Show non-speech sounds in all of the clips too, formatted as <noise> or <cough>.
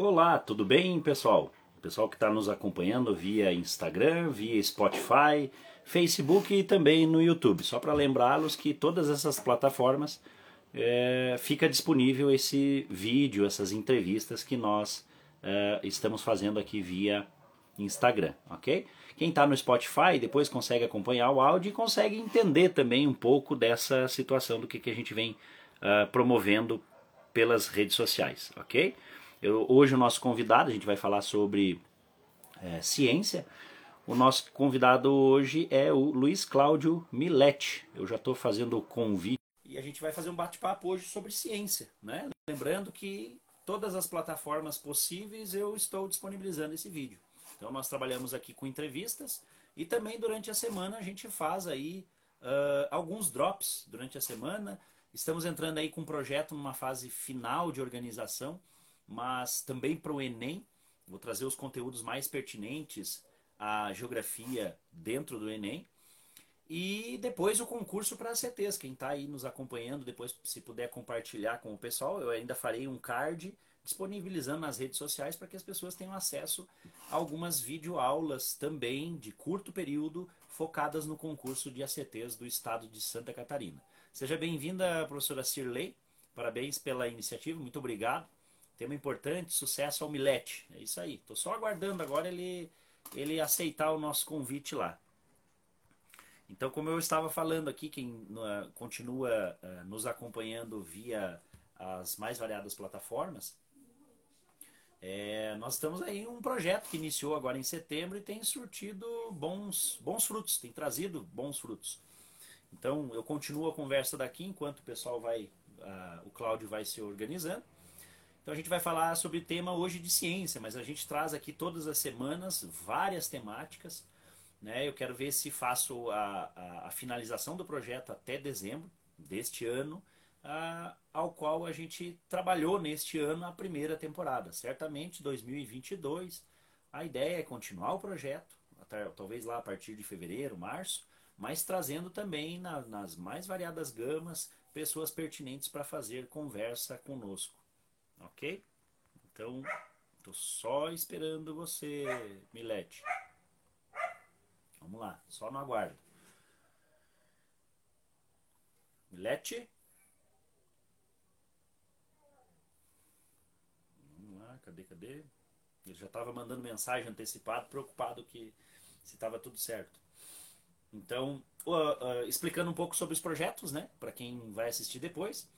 Olá, tudo bem, pessoal? Pessoal que está nos acompanhando via Instagram, via Spotify, Facebook e também no YouTube. Só para lembrá-los que todas essas plataformas é, fica disponível esse vídeo, essas entrevistas que nós é, estamos fazendo aqui via Instagram, ok? Quem está no Spotify depois consegue acompanhar o áudio e consegue entender também um pouco dessa situação do que, que a gente vem uh, promovendo pelas redes sociais, ok? Eu, hoje o nosso convidado, a gente vai falar sobre é, ciência. O nosso convidado hoje é o Luiz Cláudio Milete. Eu já estou fazendo o convite. E a gente vai fazer um bate-papo hoje sobre ciência, né? Lembrando que todas as plataformas possíveis eu estou disponibilizando esse vídeo. Então nós trabalhamos aqui com entrevistas e também durante a semana a gente faz aí uh, alguns drops durante a semana. Estamos entrando aí com um projeto numa fase final de organização mas também para o Enem. Vou trazer os conteúdos mais pertinentes à geografia dentro do Enem. E depois o concurso para CTs. Quem está aí nos acompanhando, depois se puder compartilhar com o pessoal, eu ainda farei um card disponibilizando nas redes sociais para que as pessoas tenham acesso a algumas videoaulas também de curto período focadas no concurso de ACTs do estado de Santa Catarina. Seja bem-vinda, professora Cirlei. Parabéns pela iniciativa, muito obrigado. Tema importante, sucesso ao Milete. É isso aí. Tô só aguardando agora ele, ele aceitar o nosso convite lá. Então, como eu estava falando aqui, quem uh, continua uh, nos acompanhando via as mais variadas plataformas, é, nós estamos aí em um projeto que iniciou agora em setembro e tem surtido bons, bons frutos, tem trazido bons frutos. Então, eu continuo a conversa daqui enquanto o pessoal vai, uh, o Cláudio vai se organizando. Então a gente vai falar sobre o tema hoje de ciência, mas a gente traz aqui todas as semanas várias temáticas. Né? Eu quero ver se faço a, a, a finalização do projeto até dezembro deste ano, a, ao qual a gente trabalhou neste ano a primeira temporada. Certamente 2022 a ideia é continuar o projeto, até, talvez lá a partir de fevereiro, março, mas trazendo também na, nas mais variadas gamas pessoas pertinentes para fazer conversa conosco. Ok? Então, tô só esperando você, Milete. Vamos lá, só no aguardo. Milete? Vamos lá, cadê, cadê? Ele já estava mandando mensagem antecipado, preocupado que se estava tudo certo. Então, uh, uh, explicando um pouco sobre os projetos, né? Para quem vai assistir depois.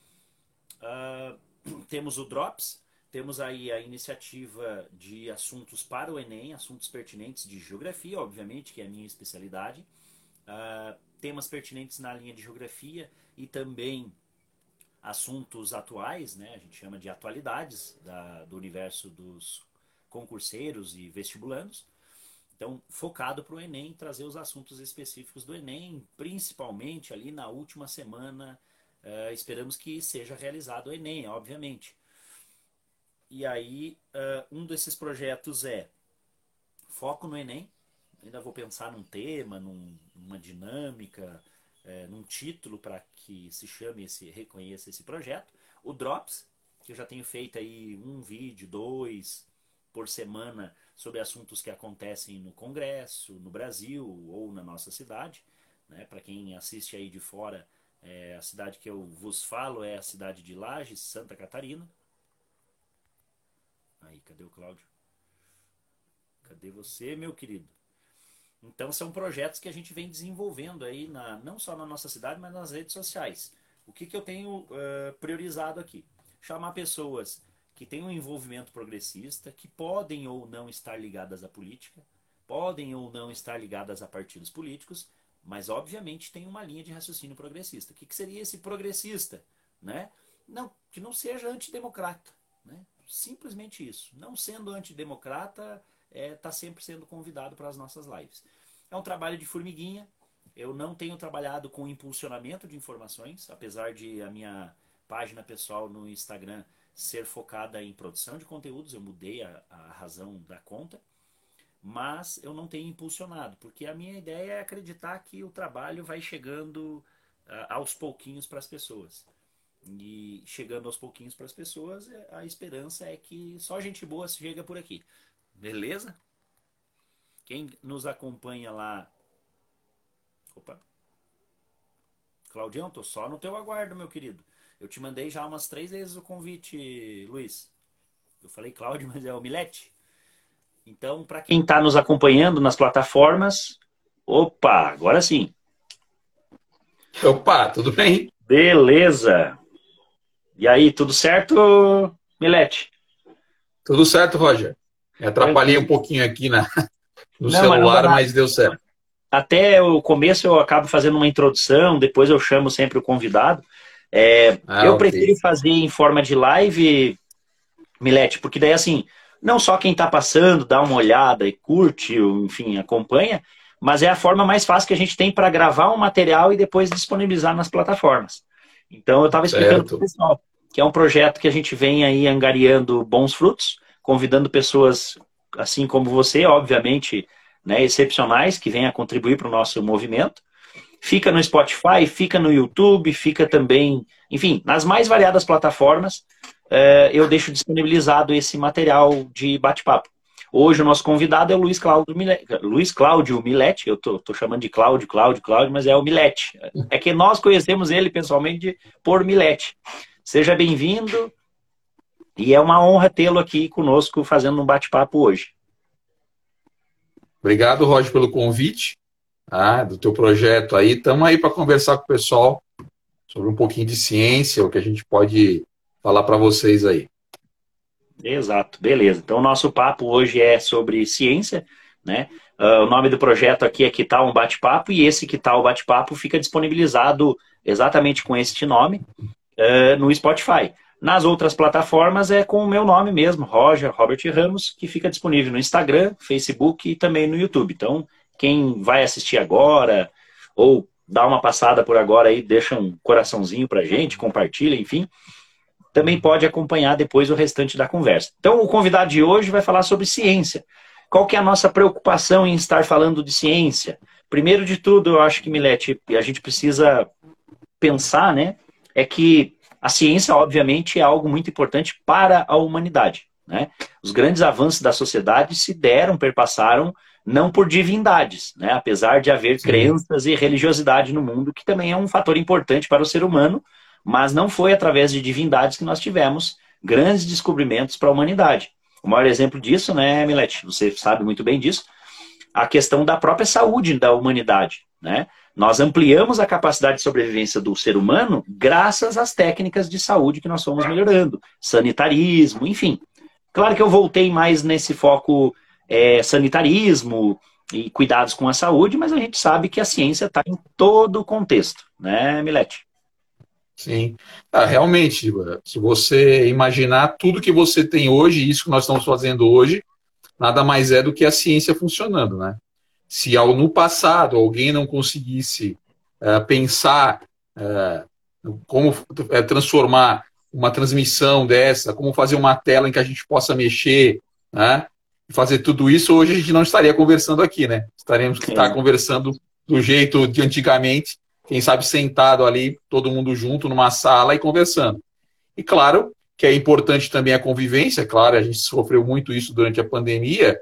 Uh, temos o Drops, temos aí a iniciativa de assuntos para o Enem, assuntos pertinentes de geografia, obviamente, que é a minha especialidade. Uh, temas pertinentes na linha de geografia e também assuntos atuais, né? a gente chama de atualidades da, do universo dos concurseiros e vestibulandos. Então, focado para o Enem, trazer os assuntos específicos do Enem, principalmente ali na última semana Uh, esperamos que seja realizado o Enem, obviamente. E aí, uh, um desses projetos é foco no Enem. Ainda vou pensar num tema, num, numa dinâmica, é, num título para que se chame esse, reconheça esse projeto. O Drops, que eu já tenho feito aí um vídeo, dois por semana sobre assuntos que acontecem no Congresso, no Brasil ou na nossa cidade. Né? Para quem assiste aí de fora, é, a cidade que eu vos falo é a cidade de Lages, Santa Catarina. Aí, cadê o Cláudio? Cadê você, meu querido? Então são projetos que a gente vem desenvolvendo aí, na, não só na nossa cidade, mas nas redes sociais. O que, que eu tenho uh, priorizado aqui? Chamar pessoas que têm um envolvimento progressista, que podem ou não estar ligadas à política, podem ou não estar ligadas a partidos políticos, mas, obviamente, tem uma linha de raciocínio progressista. O que, que seria esse progressista? Né? Não, que não seja antidemocrata. Né? Simplesmente isso. Não sendo antidemocrata, está é, tá sempre sendo convidado para as nossas lives. É um trabalho de formiguinha. Eu não tenho trabalhado com impulsionamento de informações, apesar de a minha página pessoal no Instagram ser focada em produção de conteúdos. Eu mudei a, a razão da conta mas eu não tenho impulsionado, porque a minha ideia é acreditar que o trabalho vai chegando uh, aos pouquinhos para as pessoas. E chegando aos pouquinhos para as pessoas, é, a esperança é que só gente boa chega por aqui. Beleza? Quem nos acompanha lá. Opa. Claudião, tô só no teu aguardo, meu querido. Eu te mandei já umas três vezes o convite, Luiz. Eu falei Cláudio, mas é o Milete. Então, para quem está nos acompanhando nas plataformas, opa, agora sim. Opa, tudo bem? Beleza. E aí, tudo certo, Milete? Tudo certo, Roger. Me atrapalhei um pouquinho aqui na, no não, celular, mas, mas deu certo. Até o começo eu acabo fazendo uma introdução, depois eu chamo sempre o convidado. É, ah, eu okay. prefiro fazer em forma de live, Milete, porque daí assim, não só quem está passando dá uma olhada e curte, enfim, acompanha, mas é a forma mais fácil que a gente tem para gravar um material e depois disponibilizar nas plataformas. Então eu estava explicando para o pessoal que é um projeto que a gente vem aí angariando bons frutos, convidando pessoas assim como você, obviamente, né, excepcionais, que venham a contribuir para o nosso movimento. Fica no Spotify, fica no YouTube, fica também, enfim, nas mais variadas plataformas, eu deixo disponibilizado esse material de bate-papo. Hoje o nosso convidado é o Luiz Cláudio Milete. Luiz Cláudio Milete, eu tô, tô, chamando de Cláudio, Cláudio, Cláudio, mas é o Milete. É que nós conhecemos ele pessoalmente por Milete. Seja bem-vindo e é uma honra tê-lo aqui conosco fazendo um bate-papo hoje. Obrigado, Roger, pelo convite ah, do teu projeto aí. Estamos aí para conversar com o pessoal sobre um pouquinho de ciência, o que a gente pode falar para vocês aí. Exato, beleza. Então, o nosso papo hoje é sobre ciência, né? Uh, o nome do projeto aqui é Que Tal um Bate-Papo, e esse Que Tal Bate-Papo fica disponibilizado exatamente com este nome uh, no Spotify. Nas outras plataformas é com o meu nome mesmo, Roger, Robert Ramos, que fica disponível no Instagram, Facebook e também no YouTube. Então, quem vai assistir agora, ou dá uma passada por agora aí, deixa um coraçãozinho pra gente, compartilha, enfim também pode acompanhar depois o restante da conversa. Então, o convidado de hoje vai falar sobre ciência. Qual que é a nossa preocupação em estar falando de ciência? Primeiro de tudo, eu acho que, Milete, a gente precisa pensar, né, é que a ciência, obviamente, é algo muito importante para a humanidade. Né? Os grandes avanços da sociedade se deram, perpassaram, não por divindades, né? apesar de haver Sim. crenças e religiosidade no mundo, que também é um fator importante para o ser humano, mas não foi através de divindades que nós tivemos grandes descobrimentos para a humanidade. O maior exemplo disso, né, Milete, você sabe muito bem disso, a questão da própria saúde da humanidade, né? Nós ampliamos a capacidade de sobrevivência do ser humano graças às técnicas de saúde que nós fomos melhorando, sanitarismo, enfim. Claro que eu voltei mais nesse foco é, sanitarismo e cuidados com a saúde, mas a gente sabe que a ciência está em todo o contexto, né, Milete? Sim. Ah, realmente, se você imaginar tudo que você tem hoje, isso que nós estamos fazendo hoje, nada mais é do que a ciência funcionando, né? Se ao, no passado alguém não conseguisse uh, pensar uh, como uh, transformar uma transmissão dessa, como fazer uma tela em que a gente possa mexer, né? Fazer tudo isso, hoje a gente não estaria conversando aqui, né? Estaremos que estar conversando do jeito de antigamente, quem sabe sentado ali, todo mundo junto numa sala e conversando. E claro que é importante também a convivência, claro, a gente sofreu muito isso durante a pandemia,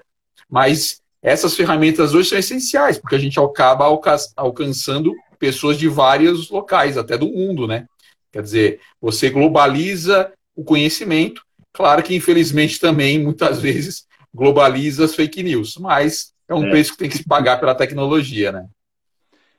mas essas ferramentas hoje são essenciais, porque a gente acaba alcançando pessoas de vários locais, até do mundo, né? Quer dizer, você globaliza o conhecimento, claro que infelizmente também, muitas vezes, globaliza as fake news, mas é um é. preço que tem que se pagar pela tecnologia, né?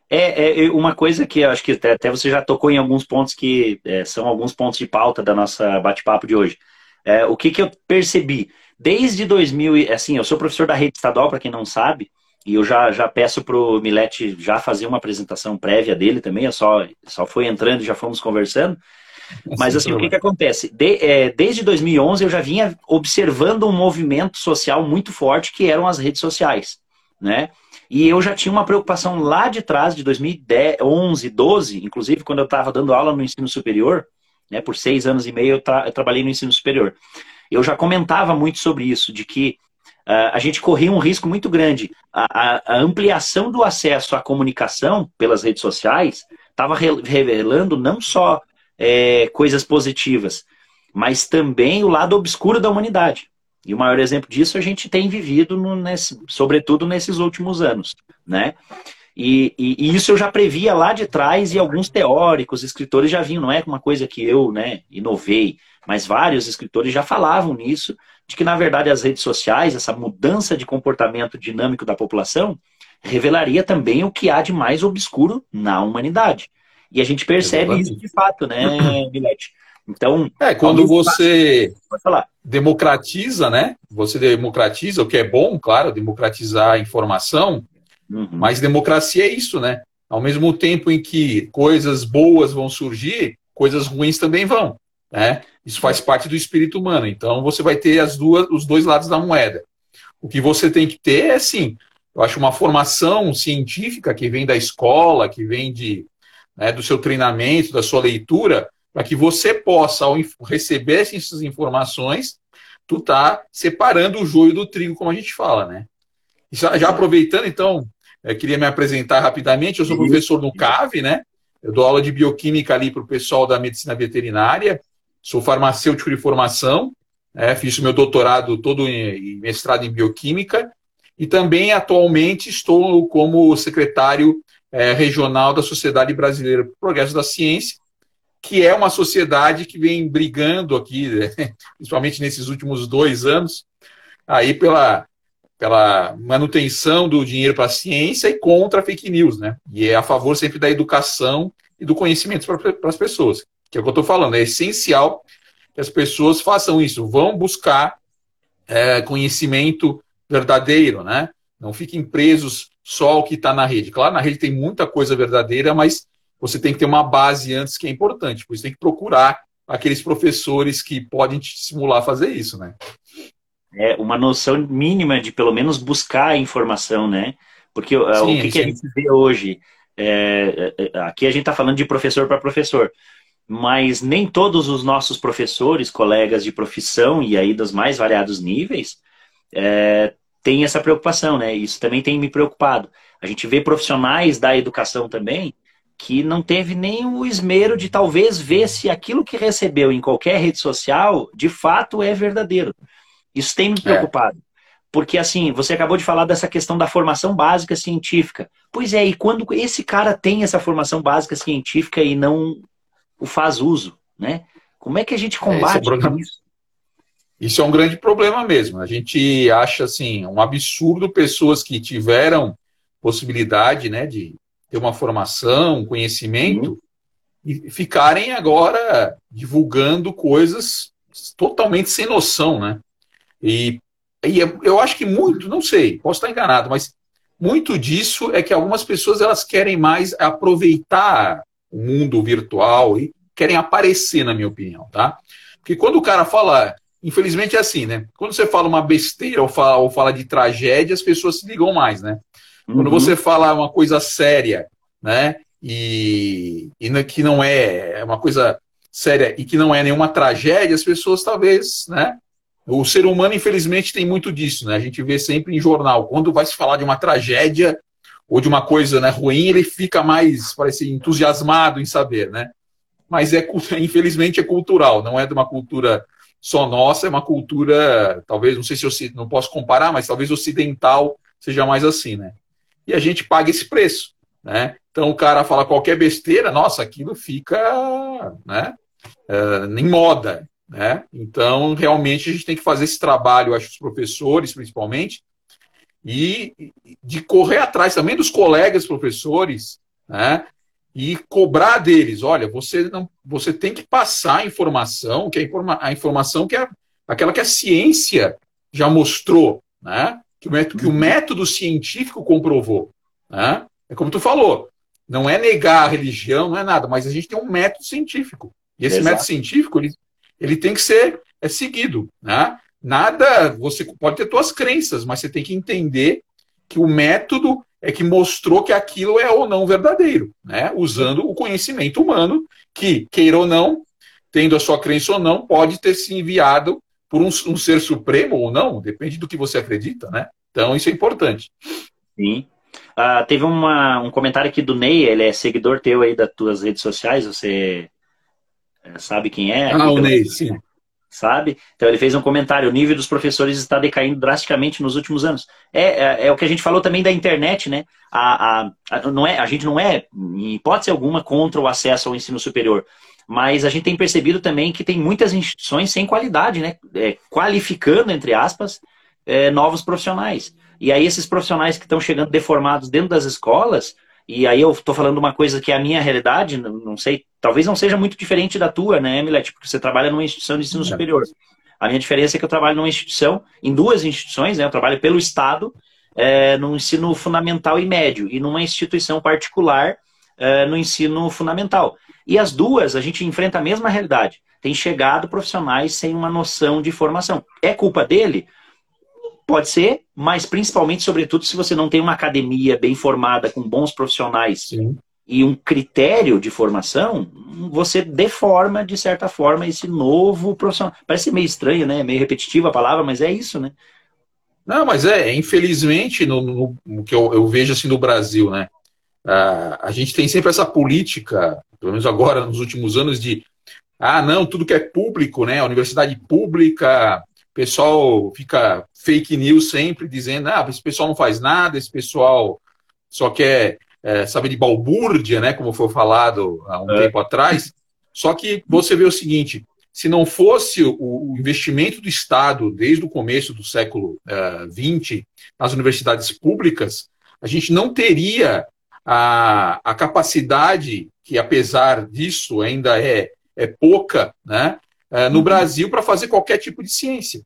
É, é, uma coisa que eu acho que até você já tocou em alguns pontos que é, são alguns pontos de pauta da nossa bate-papo de hoje. É, o que, que eu percebi? Desde 2000, assim, eu sou professor da rede estadual, para quem não sabe, e eu já, já peço para o Milete já fazer uma apresentação prévia dele também, eu só, só foi entrando e já fomos conversando. Mas assim, o que, que acontece? De, é, desde 2011 eu já vinha observando um movimento social muito forte que eram as redes sociais, né? E eu já tinha uma preocupação lá de trás, de 2011, 12, inclusive quando eu estava dando aula no ensino superior, né, por seis anos e meio eu, tra eu, trabalhei no ensino superior. Eu já comentava muito sobre isso, de que uh, a gente corria um risco muito grande. A, a, a ampliação do acesso à comunicação pelas redes sociais estava re revelando não só é, coisas positivas, mas também o lado obscuro da humanidade. E o maior exemplo disso a gente tem vivido, no, nesse, sobretudo nesses últimos anos, né? E, e, e, isso eu já previa lá de trás e alguns teóricos, escritores já vinham, não é uma coisa que eu né, inovei, mas vários escritores já falavam nisso, de que na verdade as redes sociais, essa mudança de comportamento dinâmico da população, revelaria também o que há de mais obscuro na humanidade. E a gente percebe Exatamente. isso de fato, né, Milete? Então. É, quando você democratiza, né? Você democratiza, o que é bom, claro, democratizar a informação, uhum. mas democracia é isso, né? Ao mesmo tempo em que coisas boas vão surgir, coisas ruins também vão. Né? Isso faz parte do espírito humano. Então você vai ter as duas, os dois lados da moeda. O que você tem que ter é, sim, eu acho uma formação científica que vem da escola, que vem de, né, do seu treinamento, da sua leitura, para que você possa, ao receber essas informações, tu tá separando o joio do trigo, como a gente fala, né? Já, já aproveitando, então, eu queria me apresentar rapidamente. Eu sou professor no CAV, né? Eu dou aula de bioquímica ali para o pessoal da medicina veterinária. Sou farmacêutico de formação, né? fiz o meu doutorado todo em, mestrado em bioquímica e também atualmente estou como secretário é, regional da Sociedade Brasileira para o Progresso da Ciência, que é uma sociedade que vem brigando aqui, né? <laughs> principalmente nesses últimos dois anos, aí pela, pela manutenção do dinheiro para a ciência e contra a fake news, né? E é a favor sempre da educação e do conhecimento para as pessoas que é o que eu estou falando, é essencial que as pessoas façam isso, vão buscar é, conhecimento verdadeiro, né? Não fiquem presos só ao que está na rede. Claro, na rede tem muita coisa verdadeira, mas você tem que ter uma base antes que é importante. Por isso tem que procurar aqueles professores que podem te estimular a fazer isso, né? É uma noção mínima de pelo menos buscar a informação, né? Porque sim, o que, que, a gente vê hoje? É, é, é aqui a gente está falando de professor para professor mas nem todos os nossos professores, colegas de profissão e aí dos mais variados níveis, é, têm essa preocupação, né? Isso também tem me preocupado. A gente vê profissionais da educação também que não teve nem o esmero de talvez ver se aquilo que recebeu em qualquer rede social de fato é verdadeiro. Isso tem me é. preocupado. É. Porque, assim, você acabou de falar dessa questão da formação básica científica. Pois é, e quando esse cara tem essa formação básica científica e não o faz uso, né? Como é que a gente é, combate é, isso? Isso é um grande problema mesmo. A gente acha assim um absurdo pessoas que tiveram possibilidade, né, de ter uma formação, um conhecimento e ficarem agora divulgando coisas totalmente sem noção, né? E, e eu acho que muito, não sei, posso estar enganado, mas muito disso é que algumas pessoas elas querem mais aproveitar o mundo virtual e querem aparecer, na minha opinião, tá? Porque quando o cara fala, infelizmente é assim, né? Quando você fala uma besteira ou fala, ou fala de tragédia, as pessoas se ligam mais, né? Uhum. Quando você fala uma coisa séria, né? E, e que não é, é uma coisa séria e que não é nenhuma tragédia, as pessoas talvez, né? O ser humano, infelizmente, tem muito disso, né? A gente vê sempre em jornal. Quando vai se falar de uma tragédia, ou de uma coisa né, ruim, ele fica mais, parece, entusiasmado em saber, né? Mas é, <laughs> infelizmente é cultural, não é de uma cultura só nossa, é uma cultura, talvez, não sei se eu não posso comparar, mas talvez ocidental seja mais assim, né? E a gente paga esse preço, né? Então o cara fala qualquer besteira, nossa, aquilo fica, né? É, em moda, né? Então realmente a gente tem que fazer esse trabalho, acho os professores, principalmente, e de correr atrás também dos colegas professores, né? E cobrar deles, olha, você não, você tem que passar a informação, que a, informa, a informação que é aquela que a ciência já mostrou, né? Que o método, que o método científico comprovou, né? É como tu falou, não é negar a religião, não é nada, mas a gente tem um método científico. E esse Exato. método científico, ele, ele tem que ser é seguido, né? Nada, você pode ter suas crenças, mas você tem que entender que o método é que mostrou que aquilo é ou não verdadeiro, né? Usando o conhecimento humano, que, queira ou não, tendo a sua crença ou não, pode ter se enviado por um, um ser supremo ou não, depende do que você acredita, né? Então, isso é importante. Sim. Uh, teve uma, um comentário aqui do Ney, ele é seguidor teu aí das tuas redes sociais, você sabe quem é? Ah, o Ney, sim sabe? Então ele fez um comentário: o nível dos professores está decaindo drasticamente nos últimos anos. É, é, é o que a gente falou também da internet, né? A, a, a, não é, a gente não é, em hipótese alguma, contra o acesso ao ensino superior. Mas a gente tem percebido também que tem muitas instituições sem qualidade, né? É, qualificando, entre aspas, é, novos profissionais. E aí esses profissionais que estão chegando deformados dentro das escolas, e aí eu estou falando uma coisa que é a minha realidade, não sei, talvez não seja muito diferente da tua, né, Milete? Porque você trabalha numa instituição de ensino superior. A minha diferença é que eu trabalho numa instituição, em duas instituições, né? Eu trabalho pelo Estado, é, no ensino fundamental e médio, e numa instituição particular é, no ensino fundamental. E as duas, a gente enfrenta a mesma realidade. Tem chegado profissionais sem uma noção de formação. É culpa dele? Pode ser, mas principalmente, sobretudo, se você não tem uma academia bem formada, com bons profissionais Sim. e um critério de formação, você deforma, de certa forma, esse novo profissional. Parece meio estranho, né? Meio repetitiva a palavra, mas é isso, né? Não, mas é, infelizmente, no, no, no que eu, eu, vejo assim no Brasil, né? Ah, a gente tem sempre essa política, pelo menos agora, nos últimos anos, de ah, não, tudo que é público, né? Universidade pública, o pessoal fica fake news sempre dizendo, ah, esse pessoal não faz nada, esse pessoal só quer é, saber de balbúrdia, né, como foi falado há um é. tempo atrás. Só que você vê o seguinte, se não fosse o, o investimento do Estado desde o começo do século XX é, nas universidades públicas, a gente não teria a, a capacidade, que apesar disso ainda é, é pouca, né, é, no uhum. Brasil para fazer qualquer tipo de ciência.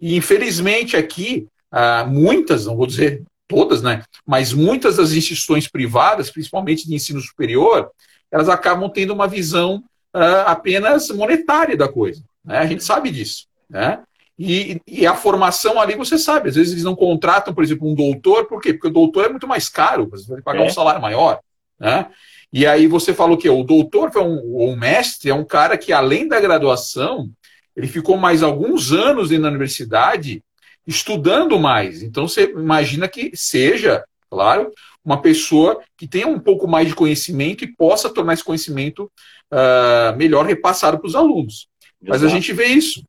E infelizmente aqui, ah, muitas, não vou dizer todas, né, mas muitas das instituições privadas, principalmente de ensino superior, elas acabam tendo uma visão ah, apenas monetária da coisa. Né? A gente sabe disso. Né? E, e, a formação ali, você sabe, às vezes eles não contratam, por exemplo, um doutor, por quê? Porque o doutor é muito mais caro, você vai pagar é. um salário maior. Né? E aí você falou que o doutor, um, o mestre, é um cara que, além da graduação, ele ficou mais alguns anos na universidade estudando mais. Então você imagina que seja, claro, uma pessoa que tenha um pouco mais de conhecimento e possa tornar esse conhecimento uh, melhor repassado para os alunos. Exato. Mas a gente vê isso.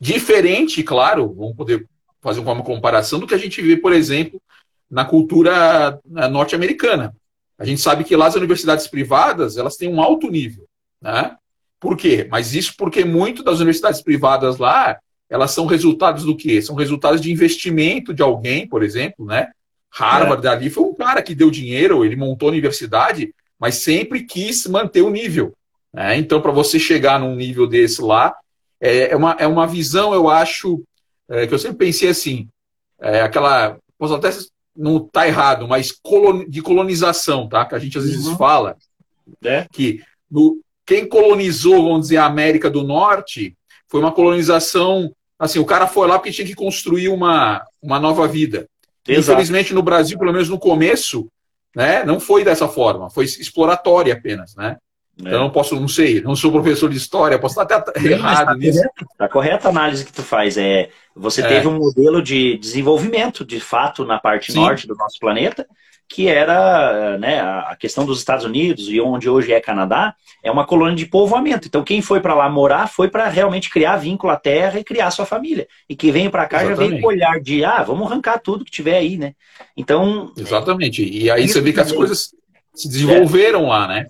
Diferente, claro, vamos poder fazer uma comparação do que a gente vê, por exemplo, na cultura ah, norte-americana. A gente sabe que lá as universidades privadas elas têm um alto nível, né? Por quê? Mas isso porque muito das universidades privadas lá elas são resultados do quê? São resultados de investimento de alguém, por exemplo, né? Harvard é. ali foi um cara que deu dinheiro, ele montou a universidade, mas sempre quis manter o nível. Né? Então, para você chegar num nível desse lá, é, é, uma, é uma visão, eu acho, é, que eu sempre pensei assim, é, aquela. Posso até não está errado, mas de colonização, tá? Que a gente às vezes uhum. fala, né? Que no, quem colonizou, vamos dizer, a América do Norte foi uma colonização. Assim, o cara foi lá porque tinha que construir uma, uma nova vida. Exato. Infelizmente, no Brasil, pelo menos no começo, né, não foi dessa forma, foi exploratória apenas, né? É. Então, não posso, não sei, não sou professor de história, posso estar até errado tá nisso. Correto, tá correta a análise que tu faz. É, você é. teve um modelo de desenvolvimento, de fato, na parte Sim. norte do nosso planeta, que era né, a questão dos Estados Unidos e onde hoje é Canadá, é uma colônia de povoamento. Então, quem foi para lá morar foi para realmente criar vínculo à terra e criar sua família. E quem veio para cá Exatamente. já veio com olhar de, ah, vamos arrancar tudo que tiver aí, né? Então. Exatamente. E aí você vê que as coisas se desenvolveram é. lá, né?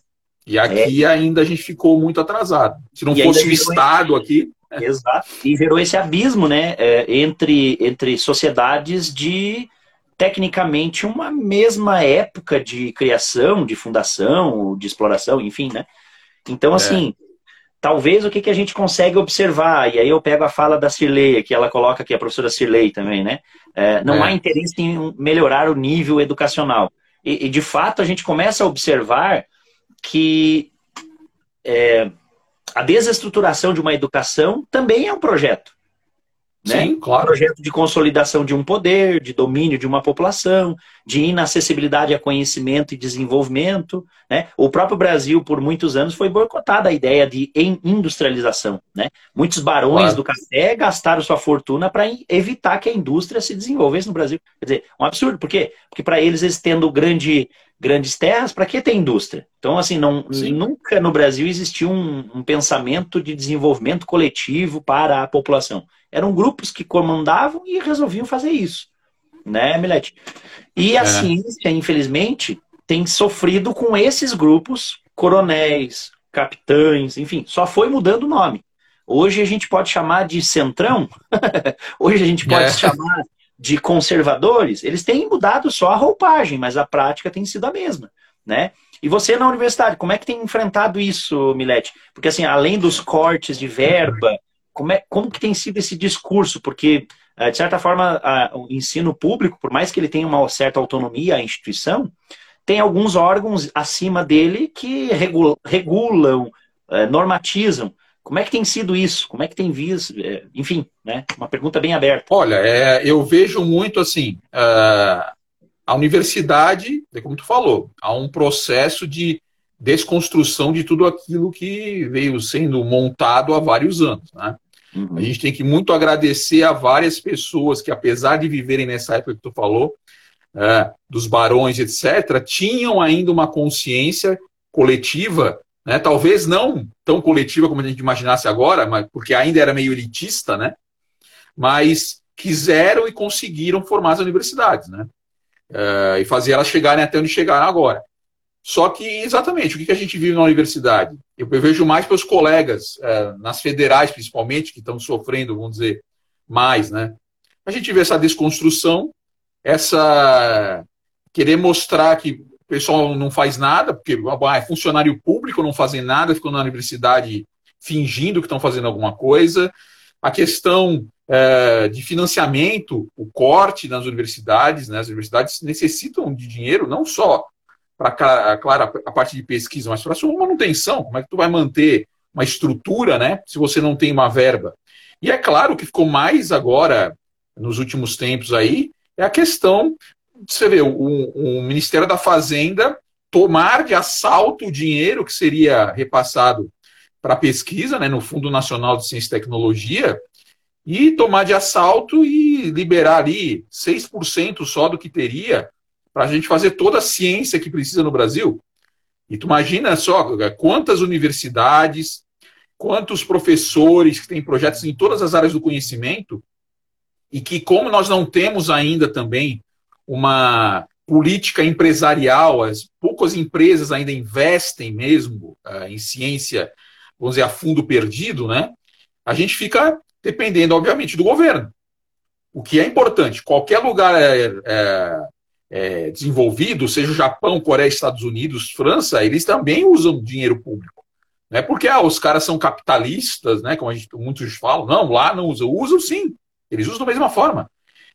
E aqui é. ainda a gente ficou muito atrasado. Se não e fosse o Estado esse... aqui. Exato. E gerou esse abismo, né? É, entre, entre sociedades de tecnicamente uma mesma época de criação, de fundação, de exploração, enfim, né? Então, assim, é. talvez o que, que a gente consegue observar, e aí eu pego a fala da Cirlei, que ela coloca aqui, a professora Cirlei também, né? É, não é. há interesse em melhorar o nível educacional. E, e, de fato, a gente começa a observar que é, a desestruturação de uma educação também é um projeto. Né? Sim, claro. Um projeto de consolidação de um poder, de domínio de uma população, de inacessibilidade a conhecimento e desenvolvimento. Né? O próprio Brasil, por muitos anos, foi boicotada a ideia de industrialização. Né? Muitos barões claro. do café gastaram sua fortuna para evitar que a indústria se desenvolvesse no Brasil. Quer dizer, um absurdo. Por quê? Porque para eles, eles tendo grande grandes terras, para que ter indústria? Então, assim, não, nunca no Brasil existiu um, um, pensamento de desenvolvimento coletivo para a população. Eram grupos que comandavam e resolviam fazer isso. Né, Milete? E a é. ciência, infelizmente, tem sofrido com esses grupos, coronéis, capitães, enfim, só foi mudando o nome. Hoje a gente pode chamar de centrão, <laughs> hoje a gente pode é. chamar de conservadores, eles têm mudado só a roupagem, mas a prática tem sido a mesma, né? E você na universidade, como é que tem enfrentado isso, Milete? Porque assim, além dos cortes de verba, como, é, como que tem sido esse discurso? Porque, eh, de certa forma, o ensino público, por mais que ele tenha uma certa autonomia, a instituição, tem alguns órgãos acima dele que regulam, eh, normatizam. Como é que tem sido isso? Como é que tem visto? É, enfim, né? Uma pergunta bem aberta. Olha, é, eu vejo muito assim, uh, a universidade, como tu falou, há um processo de desconstrução de tudo aquilo que veio sendo montado há vários anos, né? Uhum. A gente tem que muito agradecer a várias pessoas que, apesar de viverem nessa época que tu falou, uh, dos barões, etc., tinham ainda uma consciência coletiva né? Talvez não tão coletiva como a gente imaginasse agora, mas, porque ainda era meio elitista, né? mas quiseram e conseguiram formar as universidades né? Uh, e fazer elas chegarem até onde chegaram agora. Só que, exatamente, o que a gente vive na universidade? Eu, vejo mais pelos colegas, uh, nas federais principalmente, que estão sofrendo, vamos dizer, mais. Né? A gente vê essa desconstrução, essa querer mostrar que pessoal não faz nada, porque ah, é funcionário público, não fazem nada, ficam na universidade fingindo que estão fazendo alguma coisa. A questão é, de financiamento, o corte nas universidades, né? as universidades necessitam de dinheiro não só para, claro, a parte de pesquisa, mas para a sua manutenção. Como é que tu vai manter uma estrutura, né? Se você não tem uma verba. E é claro que ficou mais agora, nos últimos tempos aí, é a questão você vê, o, Ministério da Fazenda tomar de assalto o dinheiro que seria repassado para pesquisa, né, no Fundo Nacional de Ciência e Tecnologia, e tomar de assalto e liberar ali 6% só do que teria para a gente fazer toda a ciência que precisa no Brasil. E tu imagina só quantas universidades, quantos professores que têm projetos em todas as áreas do conhecimento, e que, como nós não temos ainda também uma política empresarial, as poucas empresas ainda investem mesmo uh, em ciência, vamos dizer, a fundo perdido, né? A gente fica dependendo, obviamente, do governo. O que é importante, qualquer lugar é, é, é desenvolvido, seja o Japão, Coreia, Estados Unidos, França, eles também usam dinheiro público. Não é porque ah, os caras são capitalistas, né, como gente, muitos falam, não, lá não usam. Usam sim, eles usam da mesma forma.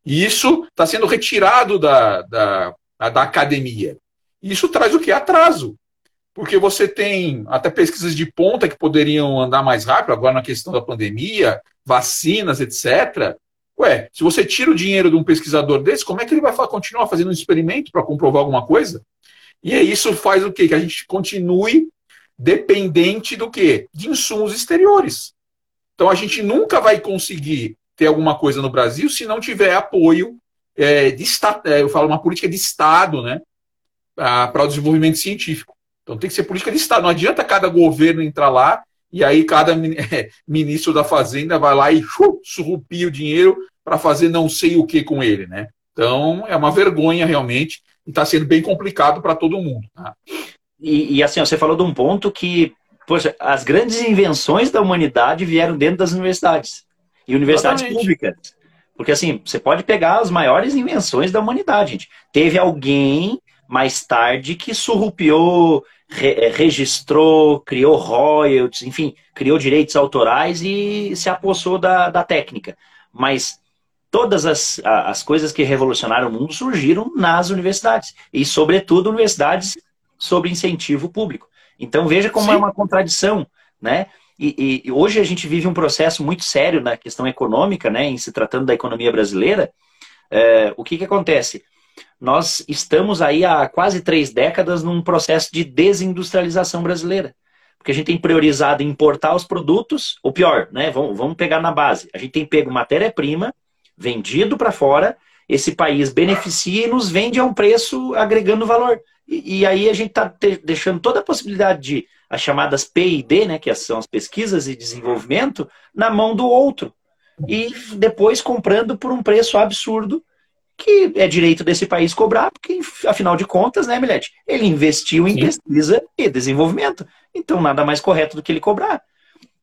E isso está sendo retirado da, da, da academia. Isso traz o que? Atraso. Porque você tem até pesquisas de ponta que poderiam andar mais rápido, agora na questão da pandemia, vacinas, etc. Ué, se você tira o dinheiro de um pesquisador desse, como é que ele vai continuar fazendo um experimento para comprovar alguma coisa? E isso faz o quê? Que a gente continue dependente do quê? De insumos exteriores. Então a gente nunca vai conseguir ter alguma coisa no Brasil se não tiver apoio é, de Estado, é, eu falo uma política de Estado, né, para o desenvolvimento científico. Então tem que ser política de Estado. Não adianta cada governo entrar lá e aí cada <laughs> é, ministro da Fazenda vai lá e surrupia o dinheiro para fazer não sei o que com ele, né? Então é uma vergonha realmente e está sendo bem complicado para todo mundo. Tá? E, e, assim, você falou de um ponto que, poxa, as grandes invenções da humanidade vieram dentro das universidades e universidades públicas. Porque assim, você pode pegar as maiores invenções da humanidade, gente. Teve alguém mais tarde que surrupiou, re eh, registrou, criou royalties, enfim, criou direitos autorais e se apossou da, da técnica. Mas todas as, as coisas que revolucionaram o mundo surgiram nas universidades. E, sobretudo, universidades sob incentivo público. Então, veja como é Sim. é uma contradição, né? E, e, hoje a gente vive um processo muito sério na questão econômica, né, em se tratando da economia brasileira. É, o que, que acontece? Nós estamos aí há quase três décadas num processo de desindustrialização brasileira. Porque a gente tem priorizado importar os produtos, ou pior, né, vamos, vamos pegar na base. A gente tem pego matéria-prima, vendido para fora, esse país beneficia e nos vende a um preço agregando valor. E, e aí a gente está deixando toda a possibilidade de as chamadas P&D, né, que são as pesquisas e desenvolvimento, na mão do outro. E depois comprando por um preço absurdo, que é direito desse país cobrar, porque, afinal de contas, né, Milete? Ele investiu em Sim. pesquisa e desenvolvimento. Então, nada mais correto do que ele cobrar.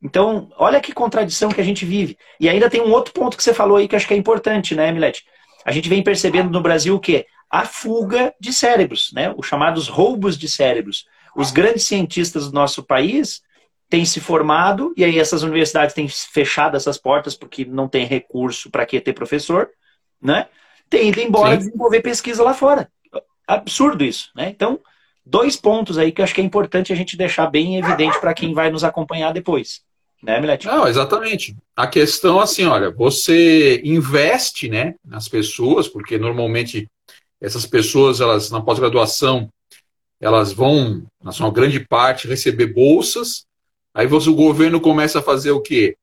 Então, olha que contradição que a gente vive. E ainda tem um outro ponto que você falou aí que acho que é importante, né, Milete? A gente vem percebendo no Brasil o quê? A fuga de cérebros, né? Os chamados roubos de cérebros. Os grandes cientistas do nosso país têm se formado, e aí essas universidades têm fechado essas portas porque não tem recurso para que ter professor, né? Tem ido embora Sim. desenvolver pesquisa lá fora. Absurdo isso, né? Então, dois pontos aí que eu acho que é importante a gente deixar bem evidente para quem vai nos acompanhar depois. Né, Milete? Não, exatamente. A questão, assim, olha, você investe, né, nas pessoas, porque normalmente essas pessoas, elas, na pós-graduação, elas vão, na sua grande parte, receber bolsas. Aí você, o governo começa a fazer o quê?